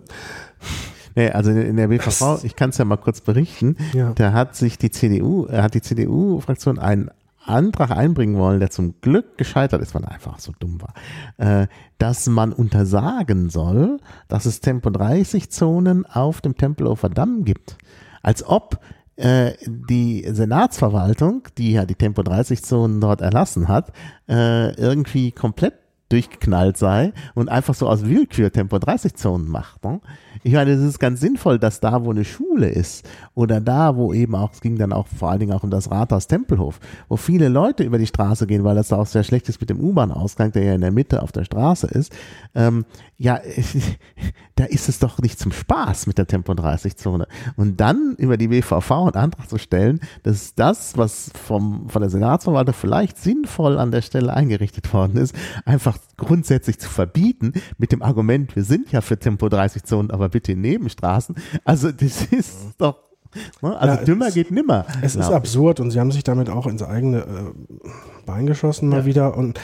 Nee, also in der BVV, ich kann es ja mal kurz berichten, ja. da hat sich die CDU, hat die CDU-Fraktion einen Antrag einbringen wollen, der zum Glück gescheitert ist, weil er einfach so dumm war, äh, dass man untersagen soll, dass es Tempo 30 Zonen auf dem Tempelhofer Damm gibt. Als ob äh, die Senatsverwaltung, die ja die Tempo 30 Zonen dort erlassen hat, äh, irgendwie komplett durchgeknallt sei und einfach so aus Willkür Tempo 30 Zonen macht. Ne? Ich meine, es ist ganz sinnvoll, dass da, wo eine Schule ist oder da, wo eben auch, es ging dann auch vor allen Dingen auch um das Rathaus Tempelhof, wo viele Leute über die Straße gehen, weil das da auch sehr schlecht ist mit dem U-Bahn-Ausgang, der ja in der Mitte auf der Straße ist, ähm, ja, da ist es doch nicht zum Spaß mit der Tempo 30 Zone. Und dann über die BVV einen Antrag zu stellen, dass das, was vom, von der Senatsverwaltung vielleicht sinnvoll an der Stelle eingerichtet worden ist, einfach grundsätzlich zu verbieten mit dem Argument, wir sind ja für Tempo 30 Zonen, aber bitte in Nebenstraßen. Also das ist doch ne? also ja, dümmer geht nimmer. Es ist absurd und sie haben sich damit auch ins eigene äh, Bein geschossen mal ja. wieder und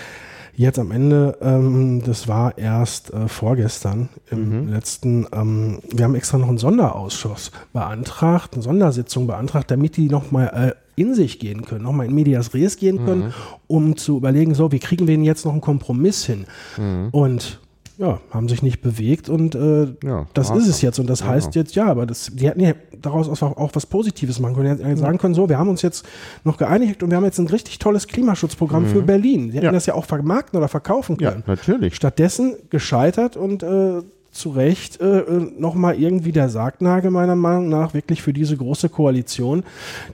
Jetzt am Ende, ähm, das war erst äh, vorgestern im mhm. letzten, ähm, wir haben extra noch einen Sonderausschuss beantragt, eine Sondersitzung beantragt, damit die nochmal äh, in sich gehen können, nochmal in Medias Res gehen können, mhm. um zu überlegen, so, wie kriegen wir denn jetzt noch einen Kompromiss hin? Mhm. Und ja, haben sich nicht bewegt und äh, ja, das ist es jetzt. Und das heißt jetzt, ja, aber das, die hätten ja daraus auch, auch was Positives machen können. Die hätten sagen können, so, wir haben uns jetzt noch geeinigt und wir haben jetzt ein richtig tolles Klimaschutzprogramm mhm. für Berlin. Sie hätten ja. das ja auch vermarkten oder verkaufen können. Ja, natürlich. Stattdessen gescheitert und äh, zu Recht äh, äh nochmal irgendwie der Sargnagel meiner Meinung nach wirklich für diese große Koalition,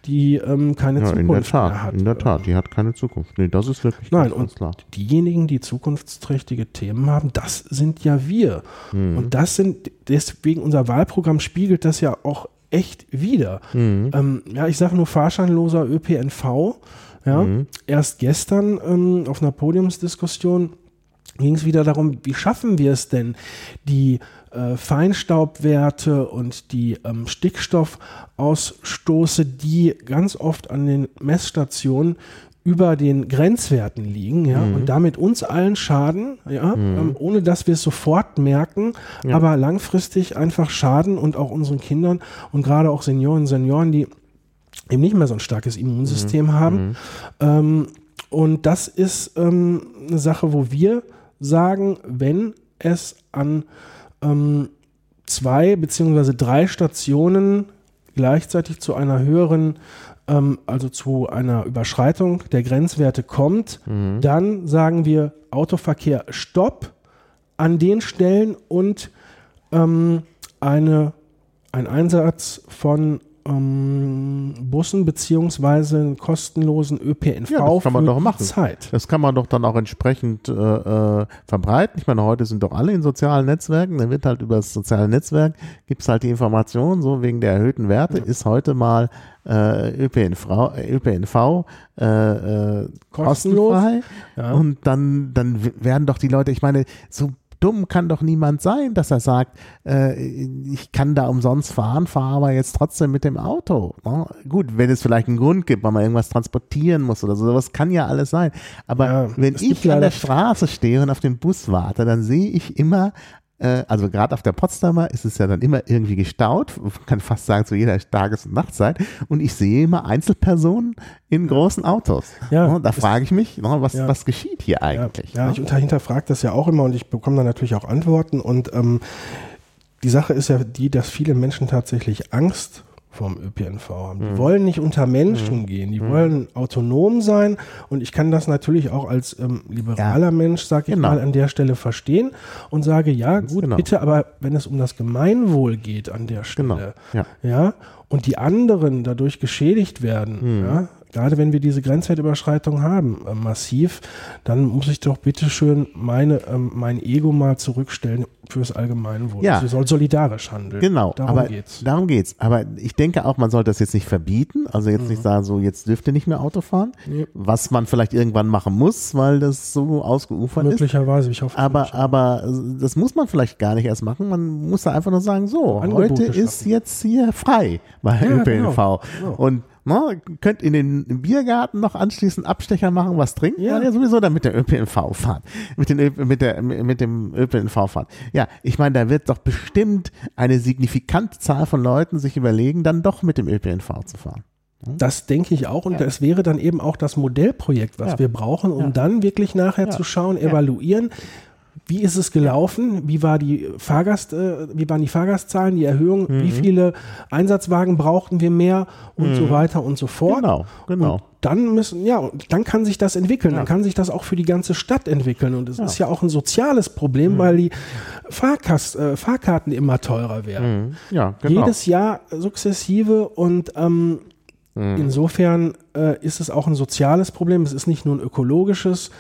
die ähm, keine ja, Zukunft Tat, mehr hat. In der Tat, die hat keine Zukunft. Nee, das ist wirklich Nein, und klar. diejenigen, die zukunftsträchtige Themen haben, das sind ja wir. Mhm. Und das sind, deswegen unser Wahlprogramm spiegelt das ja auch echt wieder. Mhm. Ähm, ja, ich sage nur fahrscheinloser ÖPNV. Ja, mhm. erst gestern ähm, auf einer Podiumsdiskussion ging es wieder darum, wie schaffen wir es denn, die äh, Feinstaubwerte und die ähm, Stickstoffausstoße, die ganz oft an den Messstationen über den Grenzwerten liegen, ja, mhm. und damit uns allen schaden, ja, mhm. ähm, ohne dass wir es sofort merken, ja. aber langfristig einfach schaden und auch unseren Kindern und gerade auch Senioren und Senioren, die eben nicht mehr so ein starkes Immunsystem mhm. haben. Mhm. Ähm, und das ist ähm, eine Sache, wo wir sagen, wenn es an ähm, zwei beziehungsweise drei Stationen gleichzeitig zu einer höheren, ähm, also zu einer Überschreitung der Grenzwerte kommt, mhm. dann sagen wir Autoverkehr Stopp an den Stellen und ähm, eine, ein Einsatz von ähm, Bussen beziehungsweise einen kostenlosen ÖPNV ja, das kann man doch machen. Zeit. Das kann man doch dann auch entsprechend äh, äh, verbreiten. Ich meine, heute sind doch alle in sozialen Netzwerken. Dann wird halt über das soziale Netzwerk gibt es halt die Information, so wegen der erhöhten Werte ja. ist heute mal äh, ÖPNV, ÖPNV äh, äh, kostenfrei. Ja. Und dann, dann werden doch die Leute, ich meine, so dumm kann doch niemand sein, dass er sagt, äh, ich kann da umsonst fahren, fahre aber jetzt trotzdem mit dem Auto. Ne? Gut, wenn es vielleicht einen Grund gibt, weil man irgendwas transportieren muss oder so, sowas kann ja alles sein. Aber ja, wenn ich an der Straße stehe und auf den Bus warte, dann sehe ich immer also gerade auf der Potsdamer ist es ja dann immer irgendwie gestaut, man kann fast sagen zu jeder Tages- und Nachtzeit. Und ich sehe immer Einzelpersonen in großen Autos. Ja, und da frage ich mich, was, ja. was geschieht hier eigentlich? Ja, ja ich hinterfrage das ja auch immer und ich bekomme dann natürlich auch Antworten. Und ähm, die Sache ist ja die, dass viele Menschen tatsächlich Angst vom ÖPNV haben. Die mhm. wollen nicht unter Menschen mhm. gehen, die mhm. wollen autonom sein und ich kann das natürlich auch als ähm, liberaler ja. Mensch, sag ich genau. mal, an der Stelle verstehen und sage, ja gut, genau. bitte, aber wenn es um das Gemeinwohl geht an der Stelle, genau. ja. ja, und die anderen dadurch geschädigt werden, mhm. ja, gerade wenn wir diese Grenzwertüberschreitung haben, äh, massiv, dann muss ich doch bitte schön meine, ähm, mein Ego mal zurückstellen fürs Allgemeinwohl. Ja. Also wir sollen solidarisch handeln. Genau. Darum aber geht's. Darum geht's. Aber ich denke auch, man sollte das jetzt nicht verbieten. Also jetzt mhm. nicht sagen, so jetzt dürft ihr nicht mehr Auto fahren. Ja. Was man vielleicht irgendwann machen muss, weil das so ausgeufert Möglicherweise, ist. ich hoffe. Aber, nicht. aber das muss man vielleicht gar nicht erst machen. Man muss da einfach nur sagen, so, Angebote heute schaffen. ist jetzt hier frei bei ja, ÖPNV. Genau. Genau. Und Ne, könnt in den Biergarten noch anschließend Abstecher machen, was trinken, ja. weil ihr sowieso dann mit der ÖPNV fahren. Mit, den, mit, der, mit dem ÖPNV fahren. Ja, ich meine, da wird doch bestimmt eine signifikante Zahl von Leuten sich überlegen, dann doch mit dem ÖPNV zu fahren. Das denke ich auch. Und ja. das wäre dann eben auch das Modellprojekt, was ja. wir brauchen, um ja. dann wirklich nachher zu schauen, evaluieren, wie ist es gelaufen? Wie war die Fahrgast, äh, wie waren die Fahrgastzahlen, die Erhöhung? Mhm. Wie viele Einsatzwagen brauchten wir mehr und mhm. so weiter und so fort? Genau, genau. Und dann müssen, ja, dann kann sich das entwickeln. Ja. Dann kann sich das auch für die ganze Stadt entwickeln. Und es ja. ist ja auch ein soziales Problem, mhm. weil die Fahrkast, äh, Fahrkarten immer teurer werden. Mhm. Ja, genau. Jedes Jahr sukzessive und ähm, mhm. Insofern äh, ist es auch ein soziales Problem. Es ist nicht nur ein ökologisches,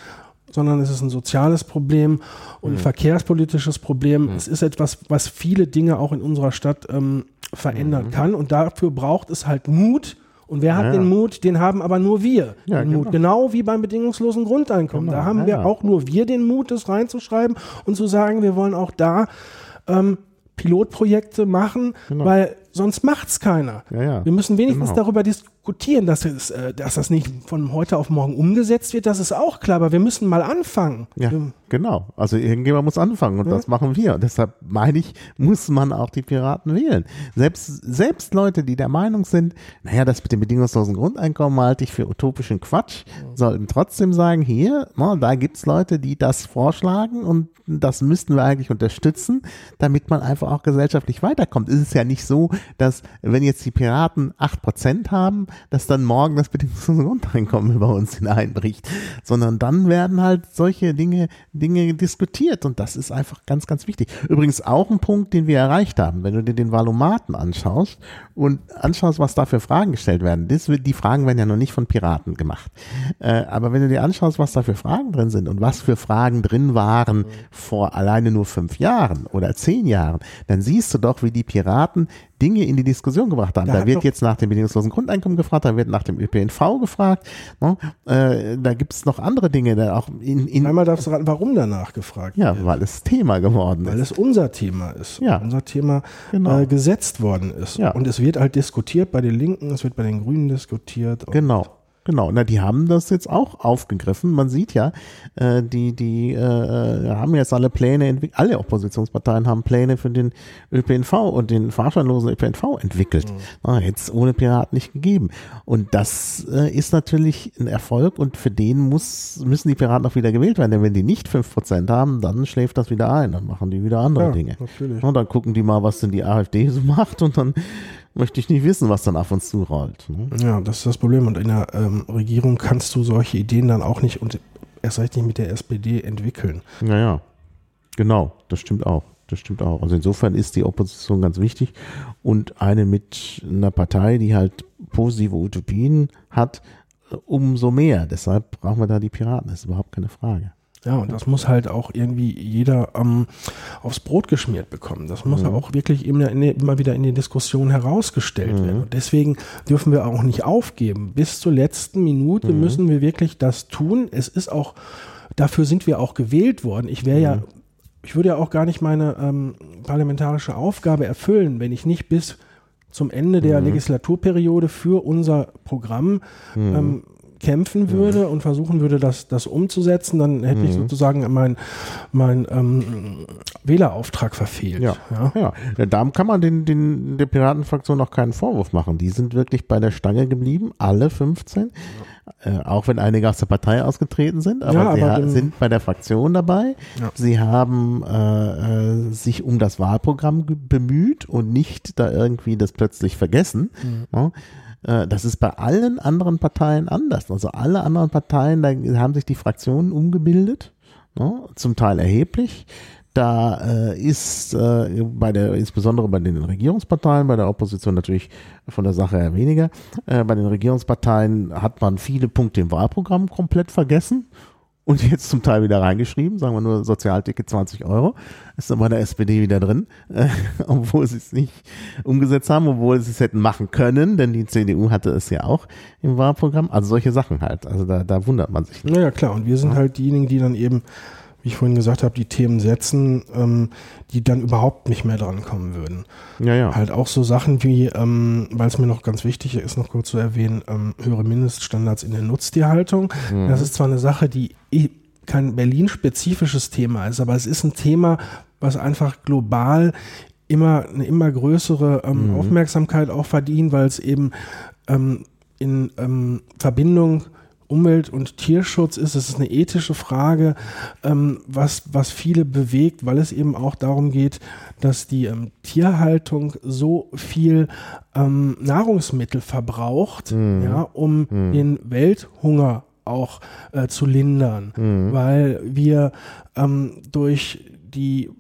sondern es ist ein soziales Problem und ein mhm. verkehrspolitisches Problem. Mhm. Es ist etwas, was viele Dinge auch in unserer Stadt ähm, verändern mhm. kann. Und dafür braucht es halt Mut. Und wer hat ja. den Mut? Den haben aber nur wir. Ja, den genau. Mut. Genau wie beim bedingungslosen Grundeinkommen. Genau. Da haben ja, wir auch nur wir den Mut, das reinzuschreiben und zu sagen, wir wollen auch da ähm, Pilotprojekte machen, genau. weil sonst macht es keiner. Wir müssen wenigstens genau. darüber diskutieren dass, es, äh, dass das nicht von heute auf morgen umgesetzt wird, das ist auch klar, aber wir müssen mal anfangen. Ja, genau. Also irgendjemand muss anfangen und ja. das machen wir. Und deshalb meine ich, muss man auch die Piraten wählen. Selbst, selbst Leute, die der Meinung sind, naja, das mit dem bedingungslosen Grundeinkommen halte ich für utopischen Quatsch, ja. sollten trotzdem sagen, hier, na, da gibt's Leute, die das vorschlagen und das müssten wir eigentlich unterstützen, damit man einfach auch gesellschaftlich weiterkommt. Es ist ja nicht so, dass wenn jetzt die Piraten acht Prozent haben, dass dann morgen das bedingungslose Grundeinkommen über uns hineinbricht, sondern dann werden halt solche Dinge, Dinge diskutiert und das ist einfach ganz, ganz wichtig. Übrigens auch ein Punkt, den wir erreicht haben, wenn du dir den Valomaten anschaust und anschaust, was da für Fragen gestellt werden. Das, die Fragen werden ja noch nicht von Piraten gemacht. Äh, aber wenn du dir anschaust, was da für Fragen drin sind und was für Fragen drin waren vor alleine nur fünf Jahren oder zehn Jahren, dann siehst du doch, wie die Piraten Dinge in die Diskussion gebracht haben. Da, da wird jetzt nach dem bedingungslosen Grundeinkommen gefragt, da wird nach dem ÖPNV gefragt. Ne? Äh, da gibt es noch andere Dinge. Da auch in, in Einmal darfst du raten, warum danach gefragt Ja, wird. weil es Thema geworden weil ist. Weil es unser Thema ist. Ja. Unser Thema genau. äh, gesetzt worden ist. Ja. Und es wird halt diskutiert bei den Linken, es wird bei den Grünen diskutiert. Genau. Genau, na, die haben das jetzt auch aufgegriffen. Man sieht ja, äh, die, die äh, haben jetzt alle Pläne entwickelt, alle Oppositionsparteien haben Pläne für den ÖPNV und den fahrscheinlosen ÖPNV entwickelt. Mhm. Na, jetzt ohne Piraten nicht gegeben. Und das äh, ist natürlich ein Erfolg und für den muss, müssen die Piraten auch wieder gewählt werden. Denn wenn die nicht fünf Prozent haben, dann schläft das wieder ein, dann machen die wieder andere ja, Dinge. Natürlich. Und dann gucken die mal, was denn die AfD so macht und dann möchte ich nicht wissen, was dann auf uns zurollt. Ne? Ja, das ist das Problem. Und in der ähm, Regierung kannst du solche Ideen dann auch nicht und erst recht nicht mit der SPD entwickeln. Naja, genau, das stimmt auch. Das stimmt auch. Also insofern ist die Opposition ganz wichtig und eine mit einer Partei, die halt positive Utopien hat, umso mehr. Deshalb brauchen wir da die Piraten. Das ist überhaupt keine Frage. Ja, und das muss halt auch irgendwie jeder ähm, aufs Brot geschmiert bekommen. Das muss mhm. auch wirklich immer, immer, wieder in die Diskussion herausgestellt mhm. werden. Und deswegen dürfen wir auch nicht aufgeben. Bis zur letzten Minute mhm. müssen wir wirklich das tun. Es ist auch, dafür sind wir auch gewählt worden. Ich wäre ja, mhm. ich würde ja auch gar nicht meine ähm, parlamentarische Aufgabe erfüllen, wenn ich nicht bis zum Ende der mhm. Legislaturperiode für unser Programm mhm. ähm, kämpfen würde und versuchen würde, das, das umzusetzen, dann hätte mhm. ich sozusagen mein, mein ähm, Wählerauftrag verfehlt. Ja, ja. ja. Da kann man den, den, der Piratenfraktion auch keinen Vorwurf machen. Die sind wirklich bei der Stange geblieben, alle 15. Äh, auch wenn einige aus der Partei ausgetreten sind, aber, Ja, aber sie dem- sind bei der Fraktion dabei. Ja. Sie haben äh, äh, sich um das Wahlprogramm bemüht und nicht da irgendwie das plötzlich vergessen. Mhm. Ja. Äh, Das ist bei allen anderen Parteien anders. Also alle anderen Parteien, da haben sich die Fraktionen umgebildet, ne, zum Teil erheblich. Da äh, ist äh, bei der, insbesondere bei den Regierungsparteien, bei der Opposition natürlich von der Sache her weniger. Äh, bei den Regierungsparteien hat man viele Punkte im Wahlprogramm komplett vergessen und jetzt zum Teil wieder reingeschrieben, sagen wir nur Sozialticket 20 Euro, ist dann bei der SPD wieder drin, äh, obwohl sie es nicht umgesetzt haben, obwohl sie es hätten machen können, denn die CDU hatte es ja auch im Wahlprogramm. Also solche Sachen halt. Also da, da wundert man sich. Naja, klar. Und wir sind halt diejenigen, die dann eben, wie ich vorhin gesagt habe, die Themen setzen, ähm, die dann überhaupt nicht mehr drankommen würden. Ja, ja. Halt auch so Sachen wie, ähm, weil es mir noch ganz wichtig ist, noch kurz zu erwähnen, ähm, höhere Mindeststandards in der Nutztierhaltung. Das ist zwar eine Sache, die kein Berlin-spezifisches Thema ist, aber es ist ein Thema, was einfach global immer eine immer größere ähm, Aufmerksamkeit auch verdient, weil es eben ähm, in ähm, Verbindung Umwelt- und Tierschutz ist. Es ist eine ethische Frage, ähm, was, was viele bewegt, weil es eben auch darum geht, dass die ähm, Tierhaltung so viel ähm, Nahrungsmittel verbraucht, ja, um den Welthunger auch äh, zu lindern, weil wir ähm, durch die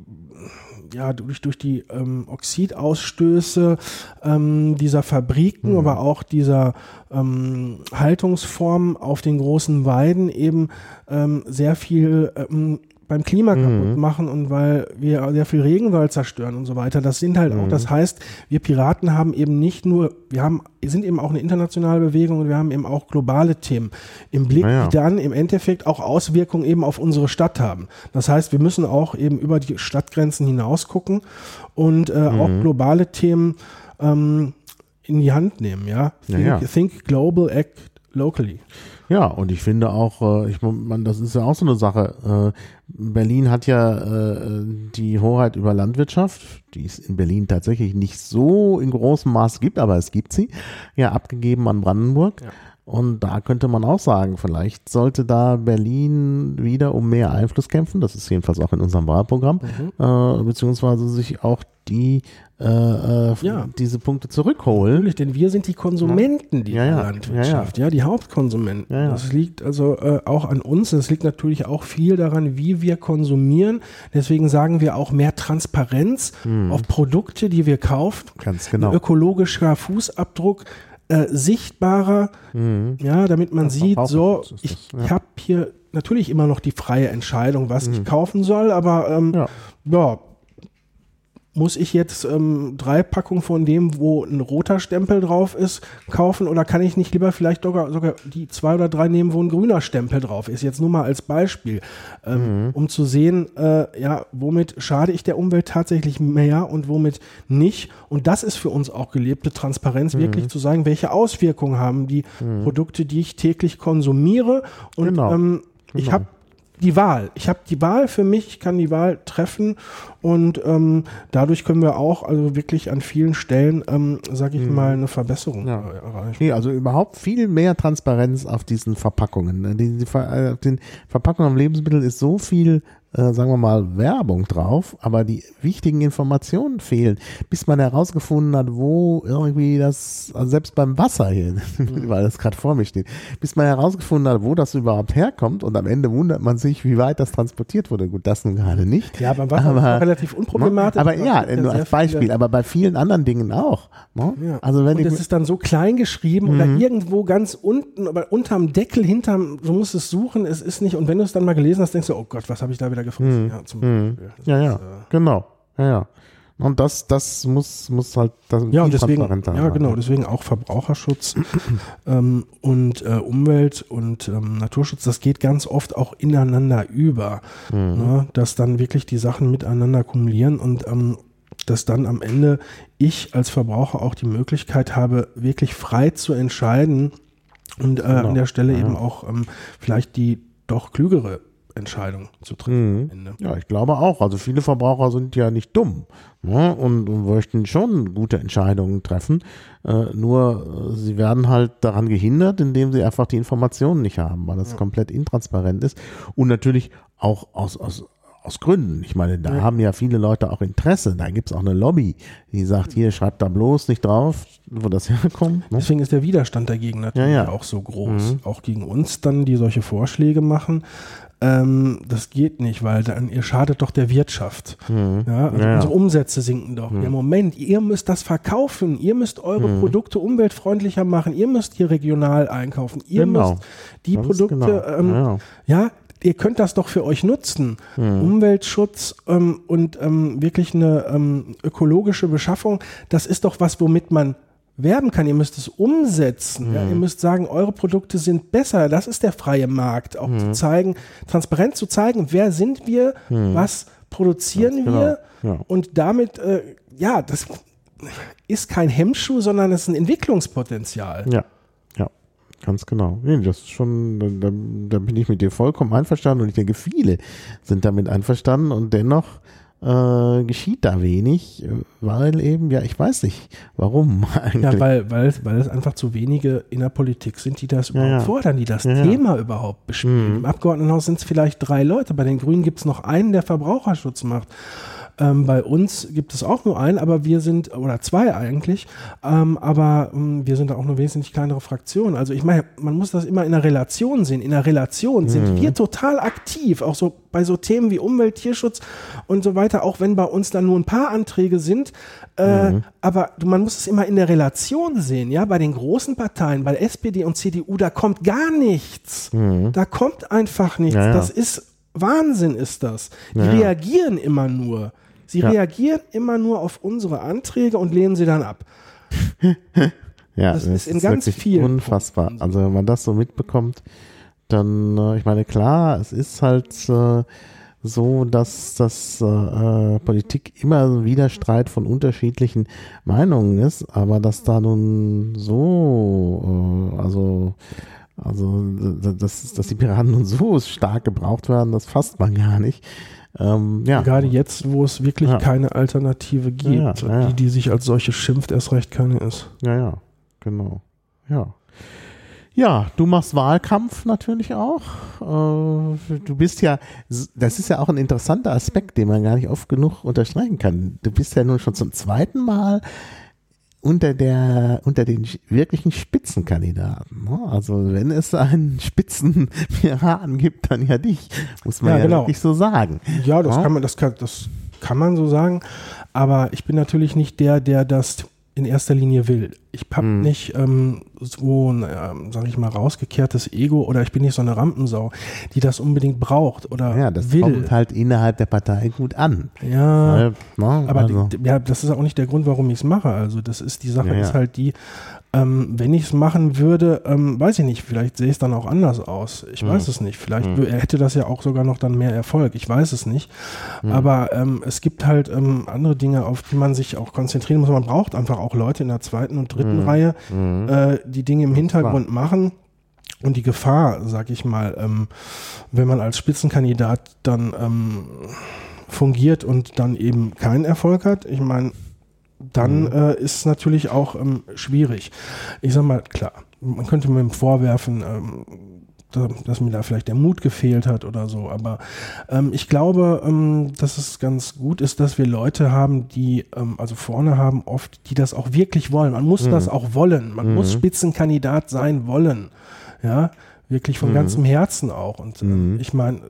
ja, durch, durch die ähm, Oxidausstöße ähm, dieser Fabriken, aber auch dieser ähm, Haltungsformen auf den großen Weiden eben ähm, sehr viel ähm, beim Klima kaputt machen und weil wir sehr viel Regenwald zerstören und so weiter. Das sind halt auch, das heißt, wir Piraten haben eben nicht nur, wir haben, sind eben auch eine internationale Bewegung und wir haben eben auch globale Themen im Blick, Ja, ja. die dann im Endeffekt auch Auswirkungen eben auf unsere Stadt haben. Das heißt, wir müssen auch eben über die Stadtgrenzen hinaus gucken und äh, auch Mhm. globale Themen ähm, in die Hand nehmen. Ja, Ja, think, ja. think global, act locally. Ja, und ich finde auch, äh, ich meine, das ist ja auch so eine Sache. Äh, Berlin hat ja äh, die Hoheit über Landwirtschaft, die es in Berlin tatsächlich nicht so in großem Maß gibt, aber es gibt sie, ja abgegeben an Brandenburg. Ja. Und da könnte man auch sagen, vielleicht sollte da Berlin wieder um mehr Einfluss kämpfen. Das ist jedenfalls auch in unserem Wahlprogramm, äh, beziehungsweise sich auch die äh, äh, Ja. diese Punkte zurückholen. Natürlich, denn wir sind die Konsumenten dieser Ja, ja. Landwirtschaft, ja, die Hauptkonsumenten. Das liegt also äh, auch an uns. Es liegt natürlich auch viel daran, wie wir konsumieren. Deswegen sagen wir auch mehr Transparenz auf Produkte, die wir kaufen. Ganz Ein genau. ökologischer Fußabdruck. Äh, sichtbarer, ja, damit man sieht, so, ich, das, ja. habe hier natürlich immer noch die freie Entscheidung, was ich kaufen soll, aber ähm, Ja. ja, muss ich jetzt ähm, drei Packungen von dem, wo ein roter Stempel drauf ist, kaufen oder kann ich nicht lieber vielleicht sogar, sogar die zwei oder drei nehmen, wo ein grüner Stempel drauf ist? Jetzt nur mal als Beispiel, ähm, um zu sehen, äh, ja, womit schade ich der Umwelt tatsächlich mehr und womit nicht. Und das ist für uns auch gelebte Transparenz, wirklich zu sagen, welche Auswirkungen haben die Produkte, die ich täglich konsumiere. Und Genau. ähm, ich Genau. habe die Wahl. Ich habe die Wahl für mich, ich kann die Wahl treffen und ähm, dadurch können wir auch also wirklich an vielen Stellen, ähm, sage ich mal, eine Verbesserung Mhm. Ja. erreichen. Nee, also überhaupt viel mehr Transparenz auf diesen Verpackungen. ne? Die, die, Ver- äh, den Verpackungen am Lebensmittel ist so viel, äh, sagen wir mal, Werbung drauf, aber die wichtigen Informationen fehlen, bis man herausgefunden hat, wo irgendwie das, also selbst beim Wasser hier, weil das gerade vor mir steht, bis man herausgefunden hat, wo das überhaupt herkommt und am Ende wundert man sich, wie weit das transportiert wurde. Gut, das nun gerade nicht. Ja, beim Wasser ist Aber- noch relativ unproblematisch. Aber Es ja, nur als Beispiel, viele- aber bei vielen anderen Dingen auch. ne? Ja. Also wenn und es ist dann so klein geschrieben oder Mhm. irgendwo ganz unten, aber unterm Deckel, hinterm, du musst es suchen, es ist nicht. Und wenn du es dann mal gelesen hast, denkst du, oh Gott, was habe ich da wieder gefressen? Ja, zum Beispiel. Das Mhm. Ja, ist, ja, äh, genau. Ja, ja. Und das, das muss, muss halt das Ja, und deswegen, ja, genau, deswegen auch Verbraucherschutz ähm, und äh, Umwelt und ähm, Naturschutz, das geht ganz oft auch ineinander über, ne, dass dann wirklich die Sachen miteinander kumulieren und ähm, dass dann am Ende ich als Verbraucher auch die Möglichkeit habe, wirklich frei zu entscheiden und äh, an der Stelle eben auch ähm, vielleicht die doch klügere Entscheidung zu treffen. Mhm. Ja, ich glaube auch. Also viele Verbraucher sind ja nicht dumm ne? und, und möchten schon gute Entscheidungen treffen. Äh, nur äh, sie werden halt daran gehindert, indem sie einfach die Informationen nicht haben, weil das ja. komplett intransparent ist. Und natürlich auch aus, aus aus Gründen. Ich meine, da ja. haben ja viele Leute auch Interesse. Da gibt es auch eine Lobby, die sagt, hier schreibt da bloß nicht drauf, wo das herkommt. Ne? Deswegen ist der Widerstand dagegen natürlich ja, ja. auch so groß. Mhm. Auch gegen uns dann, die solche Vorschläge machen. Ähm, das geht nicht, weil dann ihr schadet doch der Wirtschaft. Mhm. Ja, also ja, unsere Umsätze sinken doch. Mhm. Ja, Moment, ihr müsst das verkaufen, ihr müsst eure mhm. Produkte umweltfreundlicher machen, ihr müsst hier regional einkaufen, ihr genau. müsst die Ganz Produkte, genau. ähm, ja. ja. ihr könnt das doch für euch nutzen. Mhm. Umweltschutz ähm, und ähm, wirklich eine ähm, ökologische Beschaffung, das ist doch was, womit man werben kann. Ihr müsst es umsetzen. Mhm. Ja? Ihr müsst sagen, eure Produkte sind besser. Das ist der freie Markt. Auch mhm. zu zeigen, transparent zu zeigen, wer sind wir, mhm. was produzieren genau. wir. Ja. Und damit, äh, ja, das ist kein Hemmschuh, sondern es ist ein Entwicklungspotenzial. Ja. ja, Ganz genau. Nee, das ist schon, da, da, bin ich mit dir vollkommen einverstanden und ich denke, viele sind damit einverstanden und dennoch äh, geschieht da wenig, weil eben, ja, ich weiß nicht, warum eigentlich. Ja, weil, weil, weil es einfach zu wenige in der Politik sind, die das ja, überhaupt ja. fordern, die das ja, Thema überhaupt bespielen. Mhm. Im Abgeordnetenhaus sind es vielleicht drei Leute, bei den Grünen gibt es noch einen, der Verbraucherschutz macht. Ähm, bei uns gibt es auch nur einen, aber wir sind, oder zwei eigentlich, ähm, aber ähm, wir sind da auch eine wesentlich kleinere Fraktion. Also ich meine, man muss das immer in der Relation sehen. In der Relation mhm. sind wir total aktiv, auch so bei so Themen wie Umwelt, Tierschutz und so weiter, auch wenn bei uns dann nur ein paar Anträge sind. Äh, mhm. Aber man muss es immer in der Relation sehen, ja. Bei den großen Parteien, bei SPD und CDU, da kommt gar nichts. Mhm. Da kommt einfach nichts. Ja, ja. Das ist Wahnsinn, ist das. Die ja, reagieren immer nur. Sie ja. reagieren immer nur auf unsere Anträge und lehnen sie dann ab. ja, das, das ist in ist ganz vielen. Unfassbar. Punkten. Also wenn man das so mitbekommt, dann, äh, ich meine, klar, es ist halt äh, so, dass das äh, Politik immer ein Widerstreit von unterschiedlichen Meinungen ist, aber dass da nun so, äh, also also, dass, dass die Piraten nun so stark gebraucht werden, das fasst man gar nicht. Ähm, ja. Gerade jetzt, wo es wirklich ja. keine Alternative gibt, ja, die, die sich als solche schimpft, erst recht keine ist. Ja, ja, genau. Ja. Ja, du machst Wahlkampf natürlich auch. Äh, du bist ja, das ist ja auch ein interessanter Aspekt, den man gar nicht oft genug unterstreichen kann. Du bist ja nun schon zum zweiten Mal unter der unter den wirklichen Spitzenkandidaten. Ne? Also wenn es einen Spitzenpiraten gibt, dann ja dich, muss man ja, ja genau. wirklich so sagen. Ja, das ja? kann man, das kann, das kann man so sagen. Aber ich bin natürlich nicht der, der das in erster Linie will. Ich habe hm. nicht ähm, so ein, ähm, sag ich mal, rausgekehrtes Ego oder ich bin nicht so eine Rampensau, die das unbedingt braucht oder ja, das will. kommt halt innerhalb der Partei gut an. Ja, Weil, na, ne, aber also. die, ja, das ist auch nicht der Grund, warum ich es mache. Also das ist die Sache, ja, ja. ist halt die, ähm, wenn ich es machen würde, ähm, weiß ich nicht, vielleicht sehe es dann auch anders aus. Ich mhm. weiß es nicht. Vielleicht mhm. hätte das ja auch sogar noch dann mehr Erfolg. Ich weiß es nicht. Mhm. Aber ähm, es gibt halt ähm, andere Dinge, auf die man sich auch konzentrieren muss. Man braucht einfach auch Leute in der zweiten und dritten mhm. Reihe, mhm. äh, die Dinge im Hintergrund machen. Und die Gefahr, sag ich mal, ähm, wenn man als Spitzenkandidat dann ähm, fungiert und dann eben keinen Erfolg hat, ich meine, dann mhm. äh, ist es natürlich auch ähm, schwierig. Ich sag mal, klar, man könnte mir vorwerfen, ähm, dass mir da vielleicht der Mut gefehlt hat oder so. Aber ähm, ich glaube, ähm, dass es ganz gut ist, dass wir Leute haben, die, ähm, also vorne haben oft, die das auch wirklich wollen. Man muss mhm. das auch wollen. Man mhm. muss Spitzenkandidat sein wollen. Ja, wirklich von mhm. ganzem Herzen auch. Und ähm, mhm. ich meine.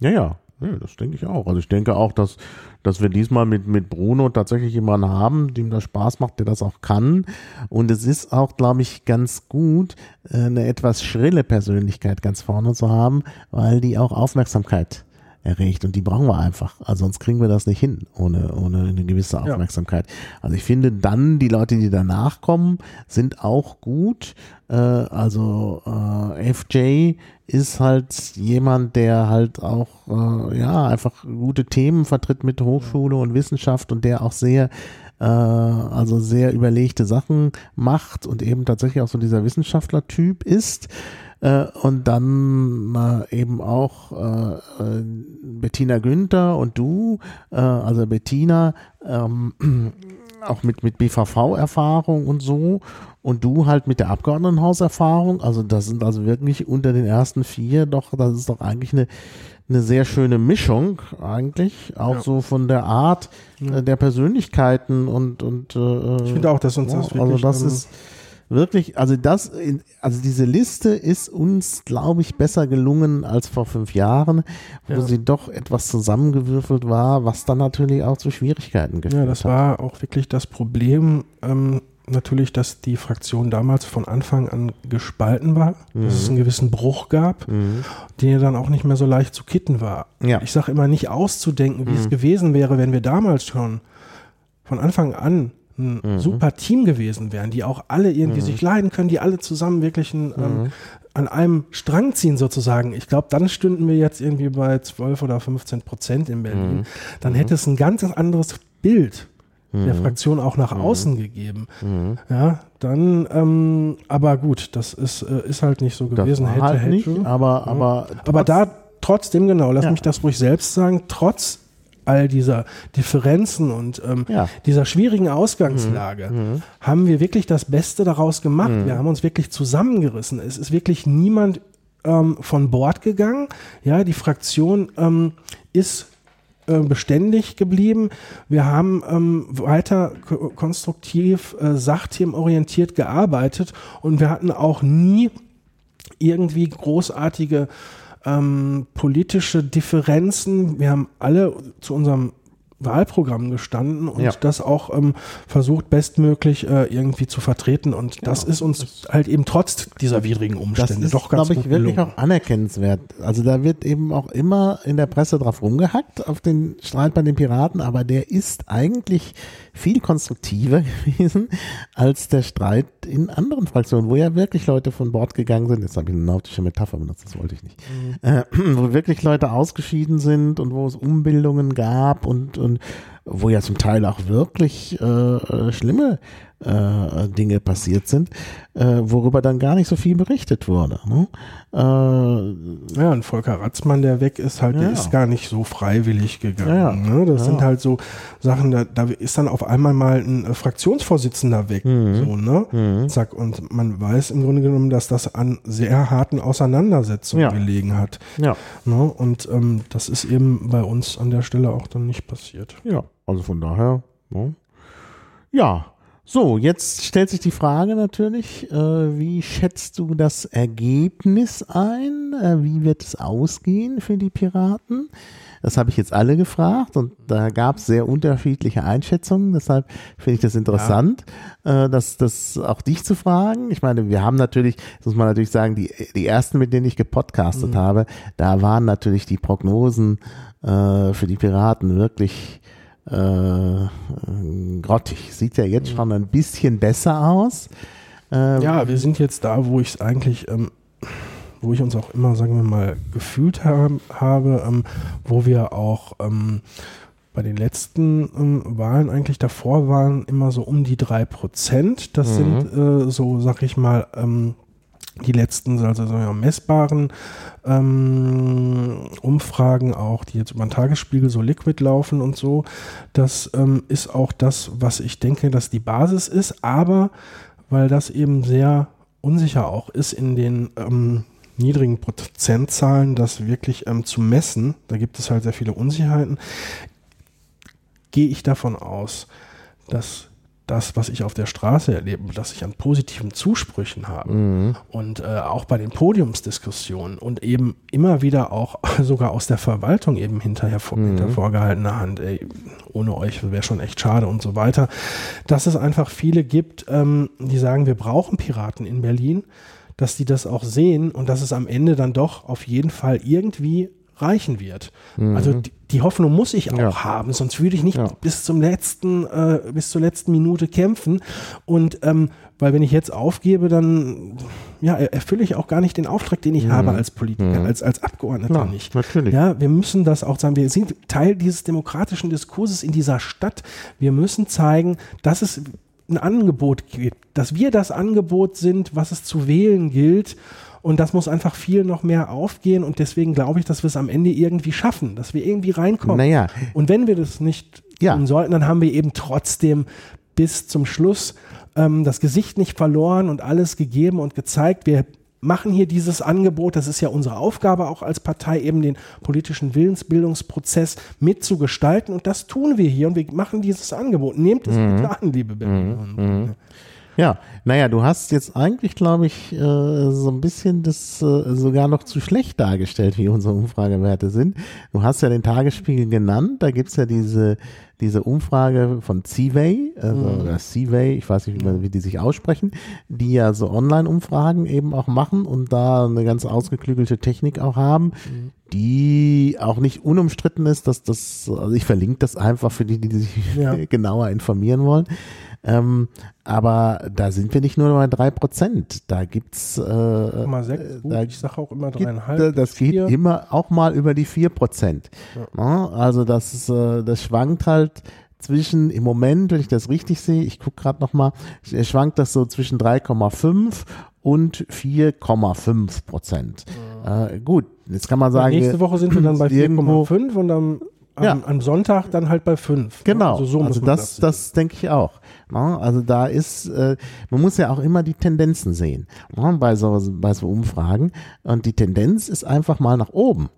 Ja, ja. Ja, das denke ich auch. Also ich denke auch, dass, dass wir diesmal mit, mit Bruno tatsächlich jemanden haben, dem das Spaß macht, der das auch kann. Und es ist auch, glaube ich, ganz gut, äh, eine etwas schrille Persönlichkeit ganz vorne zu haben, weil die auch Aufmerksamkeit erregt und die brauchen wir einfach. Also sonst kriegen wir das nicht hin ohne, ohne eine gewisse Aufmerksamkeit. Ja. Also ich finde dann, die Leute, die danach kommen, sind auch gut. Äh, also äh, FJ ist halt jemand, der halt auch äh, ja einfach gute Themen vertritt mit Hochschule und Wissenschaft und der auch sehr äh, also sehr überlegte Sachen macht und eben tatsächlich auch so dieser Wissenschaftler-Typ ist. Äh, und dann äh, eben auch äh, äh Bettina Günther und du, äh, also Bettina, ähm, auch mit, mit BVV-Erfahrung und so und du halt mit der Abgeordnetenhauserfahrung. Also das sind also wirklich unter den ersten vier doch, das ist doch eigentlich eine, eine sehr schöne Mischung eigentlich, auch ja. so von der Art ja. äh, der Persönlichkeiten und und äh, ich finde auch, dass uns ja, das wirklich, also das ähm, ist wirklich, also das, also diese Liste ist uns, glaube ich, besser gelungen als vor fünf Jahren, wo ja. sie doch etwas zusammengewürfelt war, was dann natürlich auch zu Schwierigkeiten geführt hat. Ja, das hat. war auch wirklich das Problem. Ähm, natürlich, dass die Fraktion damals von Anfang an gespalten war, mhm. dass es einen gewissen Bruch gab, mhm. der dann auch nicht mehr so leicht zu kitten war. Ja. Ich sage immer nicht auszudenken, wie mhm. es gewesen wäre, wenn wir damals schon von Anfang an ein mhm. super Team gewesen wären, die auch alle irgendwie mhm. sich leiden können, die alle zusammen wirklich ein, ähm, mhm. an einem Strang ziehen sozusagen. Ich glaube, dann stünden wir jetzt irgendwie bei 12 oder 15 Prozent in Berlin. Mhm. Dann hätte es ein ganz anderes Bild der mhm. Fraktion auch nach mhm. außen gegeben. Ja, dann, ähm, aber gut, das ist, äh, ist halt nicht so gewesen. Das hätte, halt hätte. Nicht, aber, aber, aber da trotzdem, genau, lass ja. mich das ruhig selbst sagen, trotz all dieser Differenzen und ähm, ja. dieser schwierigen Ausgangslage mhm. mhm. haben wir wirklich das Beste daraus gemacht. Mhm. Wir haben uns wirklich zusammengerissen. Es ist wirklich niemand ähm, von Bord gegangen. Ja, die Fraktion ähm, ist äh, beständig geblieben. Wir haben ähm, weiter konstruktiv, äh, sachthemenorientiert gearbeitet und wir hatten auch nie irgendwie großartige ähm, politische Differenzen. Wir haben alle zu unserem Wahlprogramm gestanden und ja. das auch ähm, versucht bestmöglich äh, irgendwie zu vertreten und das ist uns das halt eben trotz dieser widrigen Umstände das ist, doch ganz glaube ich wirklich auch anerkennenswert. Also da wird eben auch immer in der Presse drauf rumgehackt auf den Streit bei den Piraten, aber der ist eigentlich viel konstruktiver gewesen als der Streit in anderen Fraktionen, wo ja wirklich Leute von Bord gegangen sind. Jetzt habe ich eine nautische Metapher benutzt, das wollte ich nicht. Mhm. Äh, wo wirklich Leute ausgeschieden sind und wo es Umbildungen gab und, und wo ja zum Teil auch wirklich äh, äh schlimme äh, Dinge passiert sind, äh, worüber dann gar nicht so viel berichtet wurde. Ne? Äh, ja, und Volker Ratzmann, der weg ist, halt, ja. der ist gar nicht so freiwillig gegangen. Ja, ne? Das ja. sind halt so Sachen, da, da ist dann auf einmal mal ein äh, Fraktionsvorsitzender weg. Mhm. So, ne? Mhm. Zack, und man weiß im Grunde genommen, dass das an sehr harten Auseinandersetzungen gelegen hat. Ja. Ne? Und ähm, das ist eben bei uns an der Stelle auch dann nicht passiert. Ja, also von daher, ne? ja, so, jetzt stellt sich die Frage natürlich, äh, wie schätzt du das Ergebnis ein? Äh, wie wird es ausgehen für die Piraten? Das habe ich jetzt alle gefragt und da gab es sehr unterschiedliche Einschätzungen. Deshalb finde ich das interessant, ja. äh, das, das auch dich zu fragen. Ich meine, wir haben natürlich, das muss man natürlich sagen, die, die ersten, mit denen ich gepodcastet mhm. habe, da waren natürlich die Prognosen äh, für die Piraten wirklich grottig. Sieht ja jetzt schon ein bisschen besser aus. Ähm, ja, wir sind jetzt da, wo ich es eigentlich, ähm, wo ich uns auch immer, sagen wir mal, gefühlt haben, habe, ähm, wo wir auch ähm, bei den letzten ähm, Wahlen eigentlich davor waren immer so um die drei Prozent. Das mhm. sind äh, so, sag ich mal, ähm, die letzten, also so ja, messbaren ähm, Umfragen auch, die jetzt über den Tagesspiegel so liquid laufen und so, das ähm, ist auch das, was ich denke, dass die Basis ist, aber weil das eben sehr unsicher auch ist in den ähm, niedrigen Prozentzahlen, das wirklich ähm, zu messen, da gibt es halt sehr viele Unsicherheiten, gehe ich davon aus, dass das, was ich auf der Straße erlebe, dass ich an positiven Zusprüchen habe mhm. und äh, auch bei den Podiumsdiskussionen und eben immer wieder auch sogar aus der Verwaltung eben hinterher vor, mhm. hinter vorgehaltener Hand, ey, ohne euch wäre schon echt schade und so weiter, dass es einfach viele gibt, ähm, die sagen, wir brauchen Piraten in Berlin, dass die das auch sehen und dass es am Ende dann doch auf jeden Fall irgendwie reichen wird. Mhm. Also die, die, Hoffnung muss ich auch ja. haben, sonst würde ich nicht ja. bis zum letzten, äh, bis zur letzten Minute kämpfen. Und ähm, weil wenn ich jetzt aufgebe, dann ja, erfülle ich auch gar nicht den Auftrag, den ich mhm. habe als Politiker, mhm. als, als Abgeordneter ja, nicht. Natürlich. Ja, wir müssen das auch sagen. Wir sind Teil dieses demokratischen Diskurses in dieser Stadt. Wir müssen zeigen, dass es ein Angebot gibt, dass wir das Angebot sind, was es zu wählen gilt. Und das muss einfach viel noch mehr aufgehen. Und deswegen glaube ich, dass wir es am Ende irgendwie schaffen, dass wir irgendwie reinkommen. Naja. Und wenn wir das nicht Ja. tun sollten, dann haben wir eben trotzdem bis zum Schluss ähm, das Gesicht nicht verloren und alles gegeben und gezeigt. Wir machen hier dieses Angebot, das ist ja unsere Aufgabe auch als Partei, eben den politischen Willensbildungsprozess mitzugestalten und das tun wir hier und wir machen dieses Angebot. Nehmt es Mhm. bitte an, liebe Berliner. und Ja, naja, du hast jetzt eigentlich, glaube ich, äh, so ein bisschen das äh, sogar noch zu schlecht dargestellt, wie unsere Umfragewerte sind. Du hast ja den Tagesspiegel genannt, da gibt's ja diese, diese Umfrage von Seaway, also oder Seaway, ich weiß nicht, wie, man, wie die sich aussprechen, die ja so Online-Umfragen eben auch machen und da eine ganz ausgeklügelte Technik auch haben, die auch nicht unumstritten ist, dass das, also ich verlinke das einfach für die, die sich Ja. genauer informieren wollen. Ähm, aber da sind wir nicht nur bei drei Prozent. Da gibt's äh, Mal sechs, gut, da ich sage auch immer geht, dreieinhalb. äh, das geht vier. immer auch mal über die vier Prozent. Ja, Also das, ist, äh, das schwankt halt zwischen, im Moment, wenn ich das richtig sehe, ich gucke gerade nochmal, schwankt das so zwischen 3,5 und 4,5 Prozent. Äh, gut, jetzt kann man sagen, Nächste Woche sind wir dann bei irgendwo- 4,5 und am, am, Ja. am Sonntag dann halt bei 5. Genau, Also so muss also das, sehen. das denke ich auch. Ne? Also da ist, äh, man muss ja auch immer die Tendenzen sehen ne? bei, so, bei so Umfragen. Und die Tendenz ist einfach mal nach oben.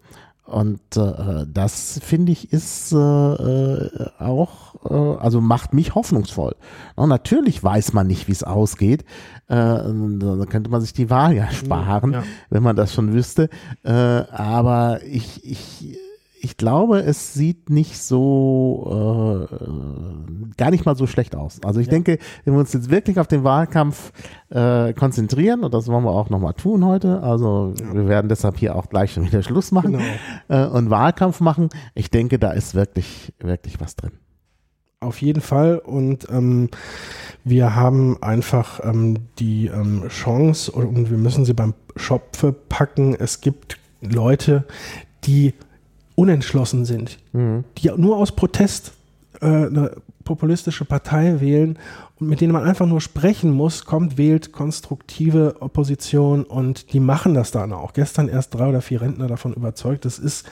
Und äh, das finde ich ist äh, äh, auch, äh, also macht mich hoffnungsvoll. Und natürlich weiß man nicht, wie es ausgeht. Äh, da könnte man sich die Wahl ja sparen, Ja. wenn man das schon wüsste. Äh, aber ich, ich, ich glaube, es sieht nicht so, äh, gar nicht mal so schlecht aus. Also ich denke, wenn wir uns jetzt wirklich auf den Wahlkampf äh, konzentrieren, und das wollen wir auch nochmal tun heute, also wir werden deshalb hier auch gleich schon wieder Schluss machen Genau. äh, und Wahlkampf machen, ich denke, da ist wirklich, wirklich was drin. Auf jeden Fall. Und ähm, wir haben einfach ähm, die ähm, Chance und wir müssen sie beim Schopfe packen. Es gibt Leute, die unentschlossen sind, die nur aus Protest äh, eine populistische Partei wählen und mit denen man einfach nur sprechen muss, kommt, wählt konstruktive Opposition und die machen das dann auch. Gestern erst drei oder vier Rentner davon überzeugt. Das ist,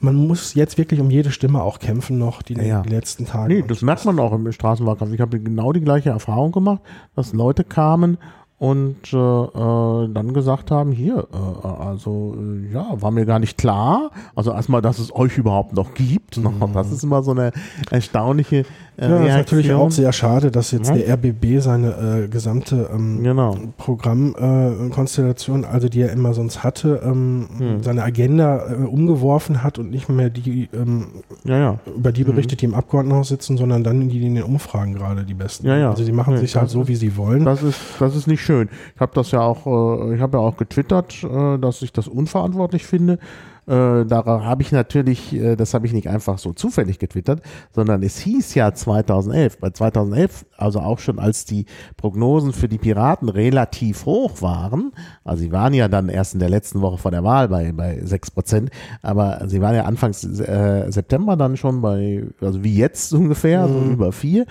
man muss jetzt wirklich um jede Stimme auch kämpfen noch die, Ja. die letzten Tage. Nee, das merkt man auch im Straßenwahlkampf. Ich habe genau die gleiche Erfahrung gemacht, dass Leute kamen und äh, äh, dann gesagt haben, hier, äh, also äh, ja, war mir gar nicht klar. Also erstmal, dass es euch überhaupt noch gibt. Das ist immer so eine erstaunliche äh, Ja, ist natürlich auch sehr schade, dass jetzt Ja. der RBB seine äh, gesamte ähm, Genau. Programmkonstellation, äh, also die er immer sonst hatte, ähm, Hm. seine Agenda äh, umgeworfen hat und nicht mehr die, ähm, Ja, ja. über die berichtet, die im Abgeordnetenhaus sitzen, sondern dann die, die in den Umfragen gerade die besten. Ja, ja. Also die machen Nee, sich halt so, wie sie wollen. Das ist, das ist nicht schön. Ich habe das ja auch, äh, ich habe ja auch getwittert, äh, dass ich das unverantwortlich finde. Äh, da habe ich natürlich, äh, das habe ich nicht einfach so zufällig getwittert, sondern es hieß ja 2011, bei 2011, also auch schon als die Prognosen für die Piraten relativ hoch waren, also sie waren ja dann erst in der letzten Woche vor der Wahl bei, bei 6 Prozent, aber sie waren ja Anfangs äh, September dann schon bei, also wie jetzt ungefähr, also über 4.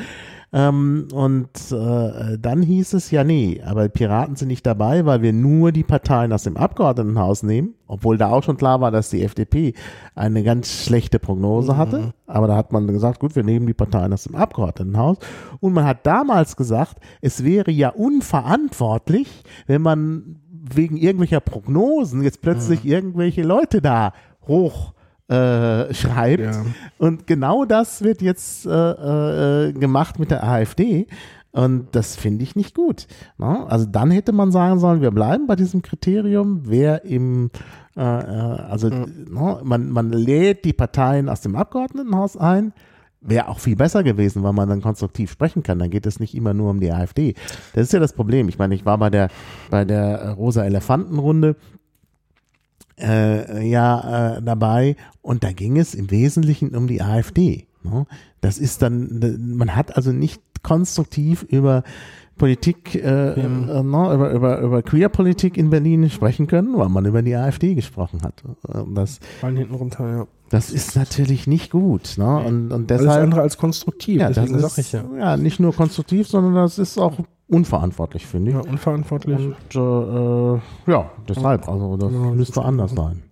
Ähm, und äh, dann hieß es ja, nee, aber Piraten sind nicht dabei, weil wir nur die Parteien aus dem Abgeordnetenhaus nehmen, obwohl da auch schon klar war, dass die FDP eine ganz schlechte Prognose hatte. Aber da hat man gesagt, gut, wir nehmen die Parteien aus dem Abgeordnetenhaus. Und man hat damals gesagt, es wäre ja unverantwortlich, wenn man wegen irgendwelcher Prognosen jetzt plötzlich irgendwelche Leute da hoch äh, schreibt. Ja. Und genau das wird jetzt äh, äh, gemacht mit der AfD. Und das finde ich nicht gut. Ne? Also dann hätte man sagen sollen, wir bleiben bei diesem Kriterium, wer im, äh, äh, also ne, man, man lädt die Parteien aus dem Abgeordnetenhaus ein. Wäre auch viel besser gewesen, weil man dann konstruktiv sprechen kann. Dann geht es nicht immer nur um die AfD. Das ist ja das Problem. Ich meine, ich war bei der, bei der rosa Elefantenrunde äh, ja äh, dabei und da ging es im Wesentlichen um die AfD. Ne? Das ist dann, man hat also nicht konstruktiv über Politik, äh, äh, no, über, über, über Queerpolitik in Berlin sprechen können, weil man über die AfD gesprochen hat. Das, Fallen hinten runter, ja. Das ist natürlich nicht gut. Ne? Und, und deshalb, Alles andere als konstruktiv, ja, deswegen das sage ich ja. Ja, nicht nur konstruktiv, sondern das ist auch unverantwortlich, finde ich. Ja, unverantwortlich. Und äh, ja, deshalb, also das müsste anders sein.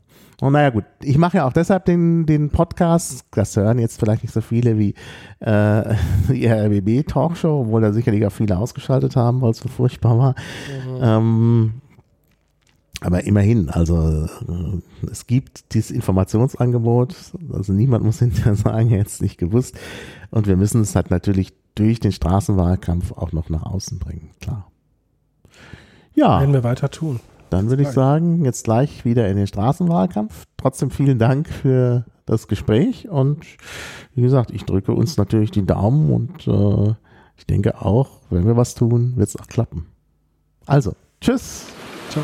Und naja gut, ich mache ja auch deshalb den, den Podcast, das hören jetzt vielleicht nicht so viele wie äh, die RBB-Talkshow, obwohl da sicherlich auch viele ausgeschaltet haben, weil es so furchtbar war. Mhm. Ähm, aber immerhin, also äh, es gibt dieses Informationsangebot, also niemand muss hinterher sagen, jetzt nicht gewusst. Und wir müssen es halt natürlich durch den Straßenwahlkampf auch noch nach außen bringen, klar. Ja. Werden wir weiter tun. Dann würde ich sagen, jetzt gleich wieder in den Straßenwahlkampf. Trotzdem vielen Dank für das Gespräch und wie gesagt, ich drücke uns natürlich die Daumen und äh, ich denke auch, wenn wir was tun, wird es auch klappen. Also, tschüss. Ciao.